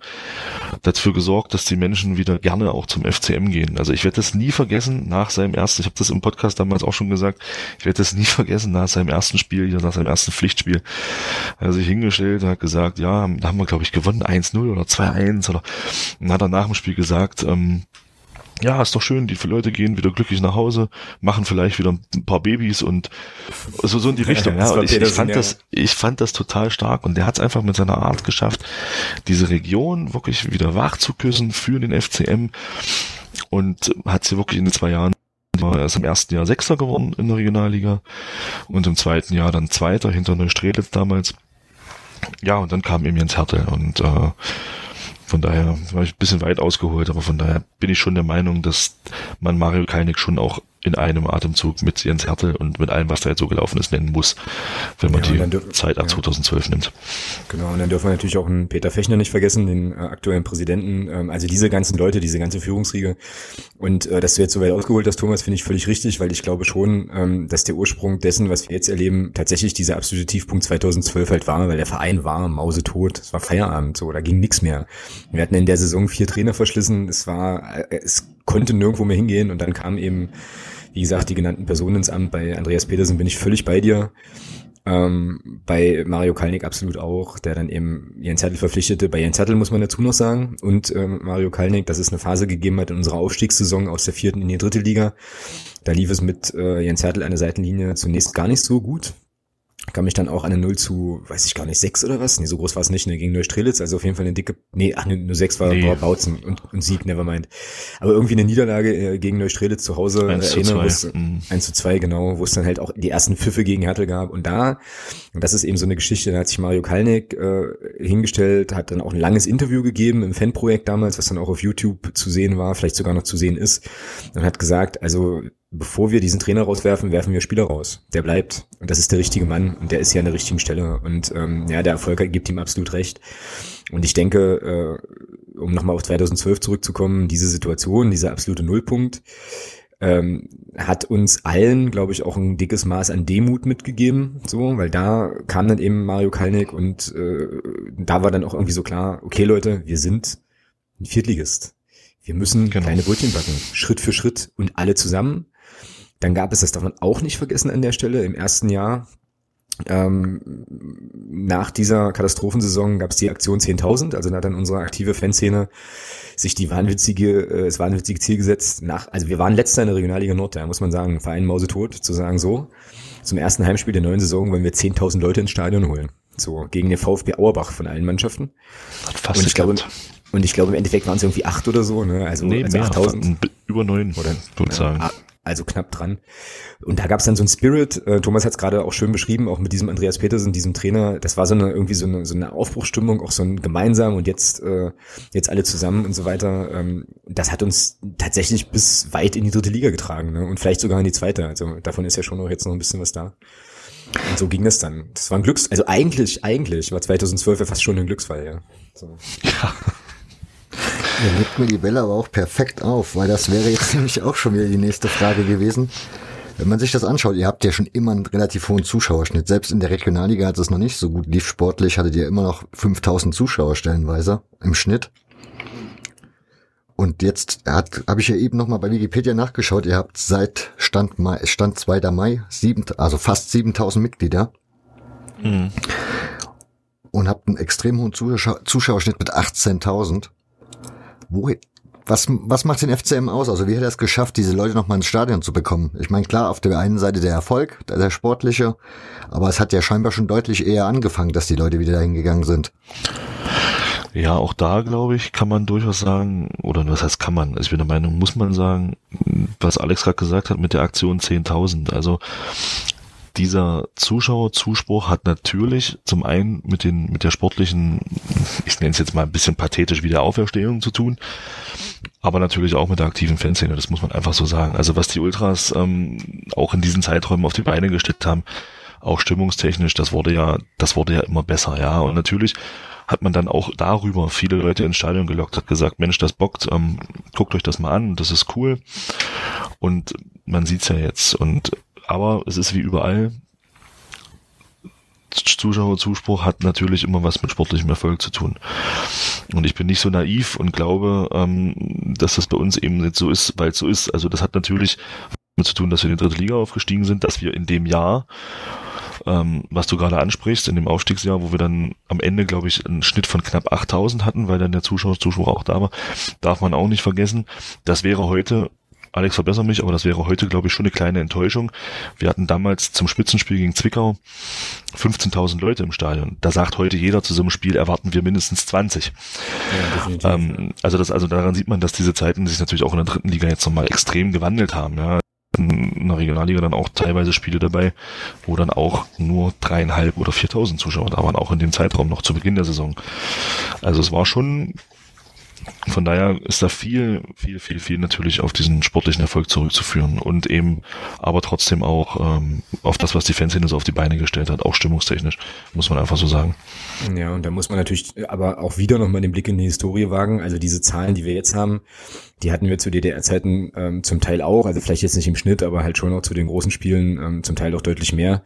dafür gesorgt, dass die Menschen wieder gerne auch zum FCM gehen. Also ich werde das nie vergessen nach seinem ersten, ich habe das im Podcast damals auch schon gesagt, ich werde das nie vergessen nach seinem ersten Spiel, nach seinem ersten Pflichtspiel. Er sich hingestellt und hat gesagt, ja, da haben wir glaube ich gewonnen 1-0 oder 2-1 oder und hat er nach dem Spiel gesagt, ähm, ja, ist doch schön, die Leute gehen wieder glücklich nach Hause, machen vielleicht wieder ein paar Babys und so, so in die Richtung. ja, und ich, ich, fand das, ich fand das total stark und der hat es einfach mit seiner Art geschafft, diese Region wirklich wieder wach zu küssen für den FCM und hat sie wirklich in den zwei Jahren er ist im ersten Jahr Sechster geworden in der Regionalliga und im zweiten Jahr dann Zweiter hinter Neustrelitz damals. Ja, und dann kam eben Jens Hertel und äh, von daher war ich ein bisschen weit ausgeholt, aber von daher bin ich schon der Meinung, dass man Mario Keinig schon auch in einem Atemzug mit Jens Hertel und mit allem, was da jetzt so gelaufen ist, nennen muss, wenn man ja, die Zeit ab ja. 2012 nimmt. Genau, und dann dürfen wir natürlich auch einen Peter Fechner nicht vergessen, den äh, aktuellen Präsidenten. Ähm, also diese ganzen Leute, diese ganze Führungsriege. Und äh, dass du jetzt so weit ausgeholt hast, Thomas, finde ich völlig richtig, weil ich glaube schon, ähm, dass der Ursprung dessen, was wir jetzt erleben, tatsächlich dieser absolute Tiefpunkt 2012 halt war, weil der Verein war mausetot. Es war Feierabend, so, da ging nichts mehr. Wir hatten in der Saison vier Trainer verschlissen. Es war, äh, es konnte nirgendwo mehr hingehen und dann kam eben, wie gesagt, die genannten Personen ins Amt. Bei Andreas Petersen bin ich völlig bei dir. Ähm, bei Mario Kalnick absolut auch, der dann eben Jens Hertel verpflichtete. Bei Jens Hertel muss man dazu noch sagen und ähm, Mario Kalnick, dass es eine Phase gegeben hat in unserer Aufstiegssaison aus der vierten in die dritte Liga. Da lief es mit äh, Jens Hertel an der Seitenlinie zunächst gar nicht so gut kam ich dann auch an eine 0 zu, weiß ich gar nicht, 6 oder was? Nee, so groß war es nicht, ne, gegen Neustrelitz, also auf jeden Fall eine dicke, nee, ach, nur 6 war, nee. war Bautzen und, und Sieg, nevermind. Aber irgendwie eine Niederlage äh, gegen Neustrelitz zu Hause, 1 zu 2. Es, mhm. 1 zu 2, genau, wo es dann halt auch die ersten Pfiffe gegen Hertel gab und da, und das ist eben so eine Geschichte, da hat sich Mario Kalnick äh, hingestellt, hat dann auch ein langes Interview gegeben im Fanprojekt damals, was dann auch auf YouTube zu sehen war, vielleicht sogar noch zu sehen ist, und hat gesagt, also bevor wir diesen Trainer rauswerfen, werfen wir Spieler raus. Der bleibt. Und das ist der richtige Mann. Und der ist ja an der richtigen Stelle. Und ähm, ja, der Erfolg gibt ihm absolut recht. Und ich denke, äh, um nochmal auf 2012 zurückzukommen, diese Situation, dieser absolute Nullpunkt, ähm, hat uns allen, glaube ich, auch ein dickes Maß an Demut mitgegeben, so, weil da kam dann eben Mario Kalnick und äh, da war dann auch irgendwie so klar, okay Leute, wir sind ein Viertligist. Wir müssen genau. kleine Brötchen backen, Schritt für Schritt und alle zusammen. Dann gab es, das darf man auch nicht vergessen an der Stelle, im ersten Jahr ähm, nach dieser Katastrophensaison gab es die Aktion 10.000, also da hat dann unsere aktive Fanszene sich die wahnwitzige, äh, das wahnwitzige Ziel gesetzt. Nach, also wir waren letzter in der Regionalliga Nord, da muss man sagen, Verein Mausetot, zu sagen so. Zum ersten Heimspiel der neuen Saison wollen wir 10.000 Leute ins Stadion holen. So, gegen den VfB Auerbach von allen Mannschaften. Hat fast und ich glaube, und ich glaube, im Endeffekt waren es irgendwie acht oder so, ne? Also, nee, also 8000. Über neun, würde ich sagen also knapp dran. Und da gab es dann so ein Spirit, äh, Thomas hat es gerade auch schön beschrieben, auch mit diesem Andreas Petersen, diesem Trainer, das war so eine irgendwie so eine, so eine Aufbruchsstimmung, auch so ein gemeinsam und jetzt, äh, jetzt alle zusammen und so weiter. Ähm, das hat uns tatsächlich bis weit in die dritte Liga getragen ne? und vielleicht sogar in die zweite. Also davon ist ja schon auch jetzt noch ein bisschen was da. Und so ging das dann. Das war ein Glücks, also eigentlich, eigentlich war 2012 ja fast schon ein Glücksfall, ja. So. Ja. Ihr legt mir die Bälle aber auch perfekt auf, weil das wäre jetzt nämlich auch schon wieder die nächste Frage gewesen. Wenn man sich das anschaut, ihr habt ja schon immer einen relativ hohen Zuschauerschnitt. Selbst in der Regionalliga hat es noch nicht so gut lief. Sportlich hattet ihr immer noch 5000 Zuschauer stellenweise im Schnitt. Und jetzt habe ich ja eben nochmal bei Wikipedia nachgeschaut. Ihr habt seit Stand, Mai, Stand 2. Mai sieben, also fast 7000 Mitglieder. Mhm. Und habt einen extrem hohen Zuschau Zuschauerschnitt mit 18.000. Wo, was, was macht den FCM aus? Also wie hat er es geschafft, diese Leute nochmal ins Stadion zu bekommen? Ich meine, klar, auf der einen Seite der Erfolg, der sportliche, aber es hat ja scheinbar schon deutlich eher angefangen, dass die Leute wieder dahin gegangen sind. Ja, auch da, glaube ich, kann man durchaus sagen, oder was heißt kann man, also ich bin der Meinung, muss man sagen, was Alex gerade gesagt hat mit der Aktion 10.000. Also dieser Zuschauerzuspruch hat natürlich zum einen mit den mit der sportlichen, ich nenne es jetzt mal ein bisschen pathetisch Wiederauferstehung zu tun, aber natürlich auch mit der aktiven Fanszene, das muss man einfach so sagen. Also was die Ultras ähm, auch in diesen Zeiträumen auf die Beine gestellt haben, auch stimmungstechnisch, das wurde ja, das wurde ja immer besser, ja. Und natürlich hat man dann auch darüber viele Leute ins Stadion gelockt, hat gesagt, Mensch, das bockt, ähm, guckt euch das mal an, das ist cool. Und man sieht's ja jetzt. Und aber es ist wie überall. Zuschauerzuspruch hat natürlich immer was mit sportlichem Erfolg zu tun. Und ich bin nicht so naiv und glaube, ähm, dass das bei uns eben nicht so ist, weil es so ist. Also das hat natürlich damit zu tun, dass wir in die dritte Liga aufgestiegen sind, dass wir in dem Jahr ähm, was du gerade ansprichst, in dem Aufstiegsjahr, wo wir dann am Ende, glaube ich, einen Schnitt von knapp 8000 hatten, weil dann der Zuschauer, Zuschauer auch da war, darf man auch nicht vergessen. Das wäre heute Alex verbessere mich, aber das wäre heute, glaube ich, schon eine kleine Enttäuschung. Wir hatten damals zum Spitzenspiel gegen Zwickau 15.000 Leute im Stadion. Da sagt heute jeder zu so einem Spiel erwarten wir mindestens 20. Ja, ähm, also das, also daran sieht man, dass diese Zeiten sich natürlich auch in der dritten Liga jetzt nochmal extrem gewandelt haben. Ja. In der Regionalliga dann auch teilweise Spiele dabei, wo dann auch nur dreieinhalb oder viertausend Zuschauer da waren, auch in dem Zeitraum noch zu Beginn der Saison. Also es war schon von daher ist da viel, viel, viel, viel natürlich auf diesen sportlichen Erfolg zurückzuführen und eben aber trotzdem auch ähm, auf das, was die Fanszene so auf die Beine gestellt hat, auch stimmungstechnisch, muss man einfach so sagen. Ja, und da muss man natürlich aber auch wieder nochmal den Blick in die Historie wagen. Also diese Zahlen, die wir jetzt haben, die hatten wir zu DDR-Zeiten ähm, zum Teil auch, also vielleicht jetzt nicht im Schnitt, aber halt schon auch zu den großen Spielen ähm, zum Teil auch deutlich mehr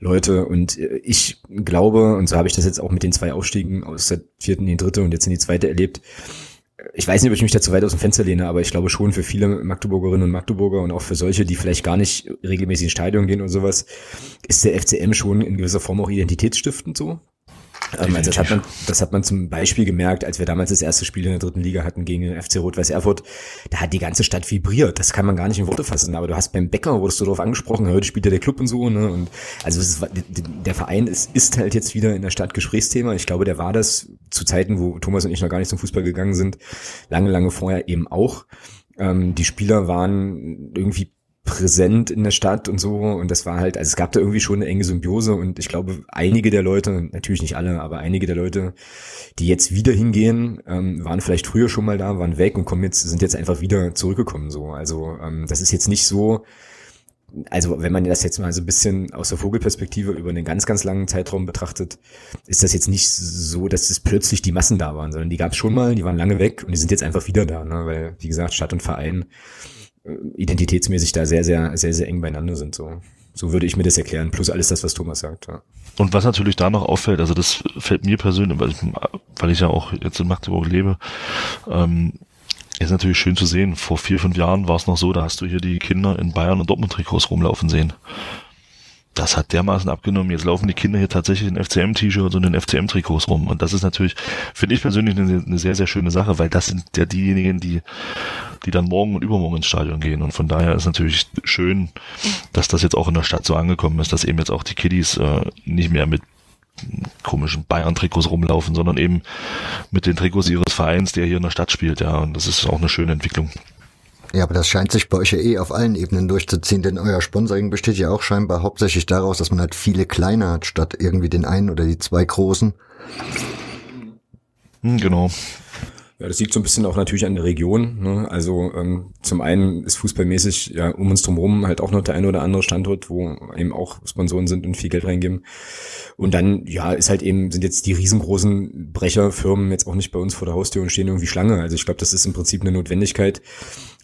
Leute. Und äh, ich glaube, und so habe ich das jetzt auch mit den zwei Aufstiegen aus der vierten in die dritte und jetzt in die zweite erlebt, ich weiß nicht, ob ich mich da zu weit aus dem Fenster lehne, aber ich glaube schon für viele Magdeburgerinnen und Magdeburger und auch für solche, die vielleicht gar nicht regelmäßig ins Stadion gehen und sowas, ist der FCM schon in gewisser Form auch identitätsstiftend so. Ähm, also das hat, man, das hat man zum Beispiel gemerkt, als wir damals das erste Spiel in der dritten Liga hatten gegen den FC Rot-Weiß Erfurt. Da hat die ganze Stadt vibriert. Das kann man gar nicht in Worte fassen. Aber du hast beim Bäcker, wurdest du darauf angesprochen, heute spielt ja der Club und so. Ne? Und also ist, der Verein ist, ist halt jetzt wieder in der Stadt Gesprächsthema. Ich glaube, der war das zu Zeiten, wo Thomas und ich noch gar nicht zum Fußball gegangen sind, lange, lange vorher eben auch. Ähm, die Spieler waren irgendwie präsent in der Stadt und so. Und das war halt, also es gab da irgendwie schon eine enge Symbiose und ich glaube, einige der Leute, natürlich nicht alle, aber einige der Leute, die jetzt wieder hingehen, ähm, waren vielleicht früher schon mal da, waren weg und kommen jetzt, sind jetzt einfach wieder zurückgekommen. So. Also ähm, das ist jetzt nicht so, also wenn man das jetzt mal so ein bisschen aus der Vogelperspektive über einen ganz, ganz langen Zeitraum betrachtet, ist das jetzt nicht so, dass es plötzlich die Massen da waren, sondern die gab es schon mal, die waren lange weg und die sind jetzt einfach wieder da, ne? weil, wie gesagt, Stadt und Verein identitätsmäßig da sehr, sehr, sehr, sehr eng beieinander sind. So, so würde ich mir das erklären. Plus alles das, was Thomas sagt. Ja. Und was natürlich da noch auffällt, also das fällt mir persönlich, weil ich, weil ich ja auch jetzt in Magdeburg lebe, ähm, ist natürlich schön zu sehen. Vor vier, fünf Jahren war es noch so, da hast du hier die Kinder in Bayern und Dortmund-Trikots rumlaufen sehen. Das hat dermaßen abgenommen. Jetzt laufen die Kinder hier tatsächlich in FCM-T-Shirts und in FCM-Trikots rum. Und das ist natürlich, finde ich persönlich, eine, eine sehr, sehr schöne Sache, weil das sind ja diejenigen, die die dann morgen und übermorgen ins Stadion gehen. Und von daher ist natürlich schön, dass das jetzt auch in der Stadt so angekommen ist, dass eben jetzt auch die Kiddies äh, nicht mehr mit komischen Bayern-Trikots rumlaufen, sondern eben mit den Trikots ihres Vereins, der hier in der Stadt spielt, ja. Und das ist auch eine schöne Entwicklung. Ja, aber das scheint sich bei euch ja eh auf allen Ebenen durchzuziehen, denn euer Sponsoring besteht ja auch scheinbar hauptsächlich daraus, dass man halt viele kleine hat, statt irgendwie den einen oder die zwei großen. Hm, genau. Ja, das liegt so ein bisschen auch natürlich an der Region. Ne? Also ähm, zum einen ist fußballmäßig ja um uns drumherum halt auch noch der eine oder andere Standort, wo eben auch Sponsoren sind und viel Geld reingeben. Und dann, ja, ist halt eben, sind jetzt die riesengroßen Brecherfirmen jetzt auch nicht bei uns vor der Haustür und stehen irgendwie Schlange. Also ich glaube, das ist im Prinzip eine Notwendigkeit,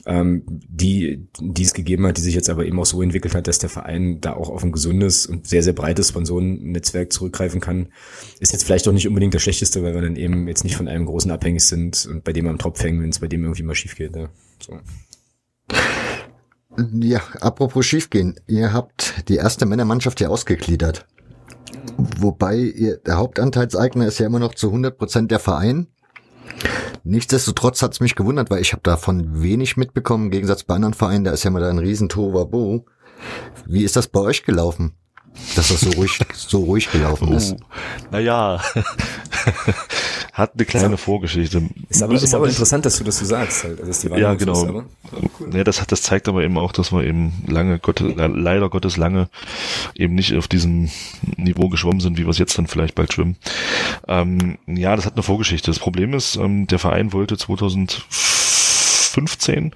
ähm, die, die es gegeben hat, die sich jetzt aber eben auch so entwickelt hat, dass der Verein da auch auf ein gesundes und sehr, sehr breites Sponsorennetzwerk zurückgreifen kann. Ist jetzt vielleicht auch nicht unbedingt das Schlechteste, weil wir dann eben jetzt nicht von einem großen abhängig sind und bei dem am Tropf hängen, wenn es bei dem irgendwie mal schief geht. Ja. So. Ja, apropos schiefgehen. Ihr habt die erste Männermannschaft ja ausgegliedert. Wobei ihr, der Hauptanteilseigner ist ja immer noch zu 100 Prozent der Verein. Nichtsdestotrotz hat es mich gewundert, weil ich habe davon wenig mitbekommen, im Gegensatz bei anderen Vereinen, da ist ja mal da ein riesen Tovabo. Wie ist das bei euch gelaufen? Dass das so ruhig, so ruhig gelaufen ist. Oh, naja, hat eine kleine ja. Vorgeschichte. Ist aber, ist aber interessant, dass du das so sagst. Halt. Also, die ja, genau. Ist, cool. ja, das, hat, das zeigt aber eben auch, dass wir eben lange, Gott, leider Gottes lange eben nicht auf diesem Niveau geschwommen sind, wie wir es jetzt dann vielleicht bald schwimmen. Ähm, ja, das hat eine Vorgeschichte. Das Problem ist, ähm, der Verein wollte 2015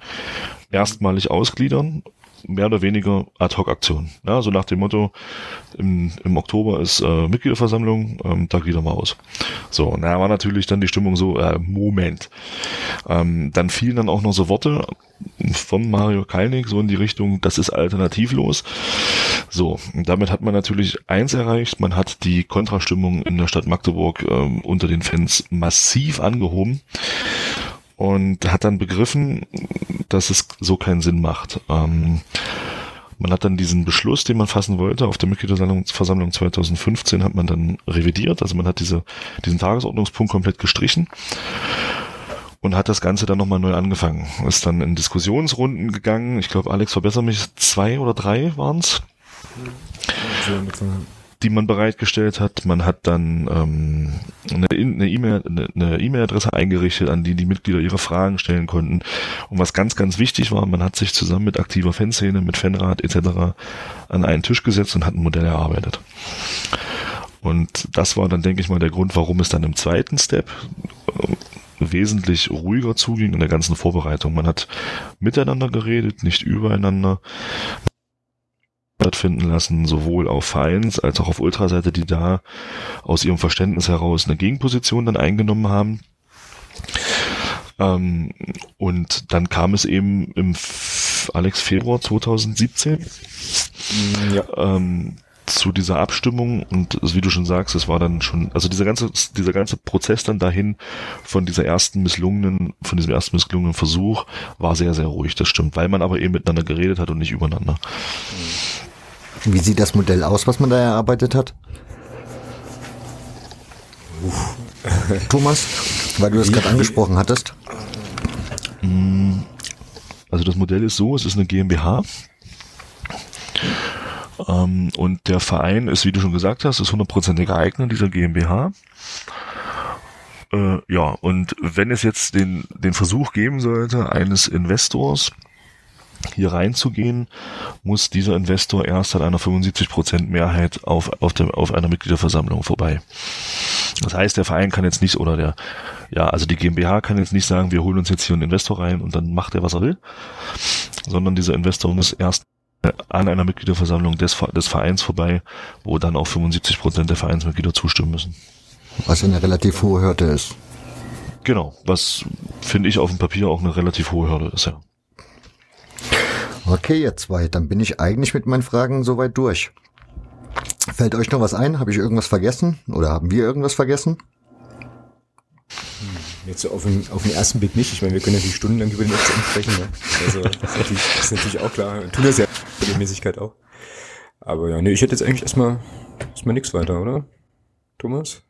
erstmalig ausgliedern mehr oder weniger Ad-Hoc-Aktion. Ja, so nach dem Motto, im, im Oktober ist äh, Mitgliederversammlung, ähm, da gliedern wir aus. So, und war natürlich dann die Stimmung so, äh, Moment. Ähm, dann fielen dann auch noch so Worte von Mario Kalnick, so in die Richtung, das ist alternativlos. So, und damit hat man natürlich eins erreicht, man hat die Kontrastimmung in der Stadt Magdeburg ähm, unter den Fans massiv angehoben und hat dann begriffen, dass es so keinen Sinn macht. Ähm, man hat dann diesen Beschluss, den man fassen wollte, auf der Mitgliederversammlung 2015 hat man dann revidiert, also man hat diese, diesen Tagesordnungspunkt komplett gestrichen und hat das Ganze dann nochmal neu angefangen. Ist dann in Diskussionsrunden gegangen, ich glaube, Alex, verbessere mich, zwei oder drei waren's. Die man bereitgestellt hat. Man hat dann ähm, eine E-Mail eine E-Mail-Adresse eingerichtet, an die die Mitglieder ihre Fragen stellen konnten. Und was ganz, ganz wichtig war, man hat sich zusammen mit aktiver Fanszene, mit Fanrat etc. an einen Tisch gesetzt und hat ein Modell erarbeitet. Und das war dann, denke ich mal, der Grund, warum es dann im zweiten Step wesentlich ruhiger zuging in der ganzen Vorbereitung. Man hat miteinander geredet, nicht übereinander stattfinden lassen, sowohl auf Vereins- als auch auf Ultraseite, die da aus ihrem Verständnis heraus eine Gegenposition dann eingenommen haben. Ähm, und dann kam es eben im Alex Februar 2017 ja. ähm, zu dieser Abstimmung und wie du schon sagst, es war dann schon, also dieser ganze, dieser ganze Prozess dann dahin von dieser ersten misslungenen, von diesem ersten misslungenen Versuch war sehr, sehr ruhig, das stimmt, weil man aber eben miteinander geredet hat und nicht übereinander. Wie sieht das Modell aus, was man da erarbeitet hat? Thomas, weil du das gerade angesprochen hattest. Also das Modell ist so, es ist eine GmbH. Ähm, und der Verein ist, wie du schon gesagt hast, ist hundertprozentiger Eigner dieser GmbH. Äh, ja, und wenn es jetzt den, den Versuch geben sollte, eines Investors hier reinzugehen, muss dieser Investor erst an einer 75% Mehrheit auf, auf, dem, auf einer Mitgliederversammlung vorbei. Das heißt, der Verein kann jetzt nicht, oder der, ja, also die GmbH kann jetzt nicht sagen, wir holen uns jetzt hier einen Investor rein und dann macht er, was er will, sondern dieser Investor muss erst an einer Mitgliederversammlung des, des Vereins vorbei, wo dann auch 75 Prozent der Vereinsmitglieder zustimmen müssen. Was eine relativ hohe Hürde ist. Genau, was finde ich auf dem Papier auch eine relativ hohe Hürde ist, ja. Okay, ihr zwei, dann bin ich eigentlich mit meinen Fragen soweit durch. Fällt euch noch was ein? Habe ich irgendwas vergessen? Oder haben wir irgendwas vergessen? Hm, jetzt auf den, auf den ersten Blick nicht. Ich meine, wir können natürlich stundenlang über den FCM sprechen. Ne? Also, das ist, natürlich, das ist natürlich auch klar. Tun das ja Regelmäßigkeit auch. Aber ja, nee, ich hätte jetzt eigentlich erstmal, erstmal nichts weiter, oder? Thomas?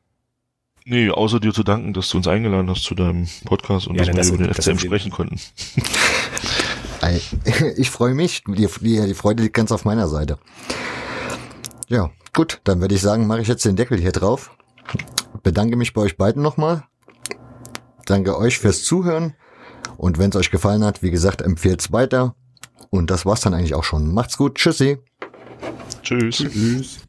Nee, außer dir zu danken, dass du uns eingeladen hast zu deinem Podcast und ja, dass wir über den FCM sprechen konnten. Ich freue mich. Die, die, die Freude liegt ganz auf meiner Seite. Ja, gut, dann würde ich sagen, mache ich jetzt den Deckel hier drauf. Bedanke mich bei euch beiden nochmal. Danke euch fürs Zuhören. Und wenn es euch gefallen hat, wie gesagt, empfehlt es weiter. Und das war's dann eigentlich auch schon. Macht's gut. Tschüssi. Tschüss. Tschüss.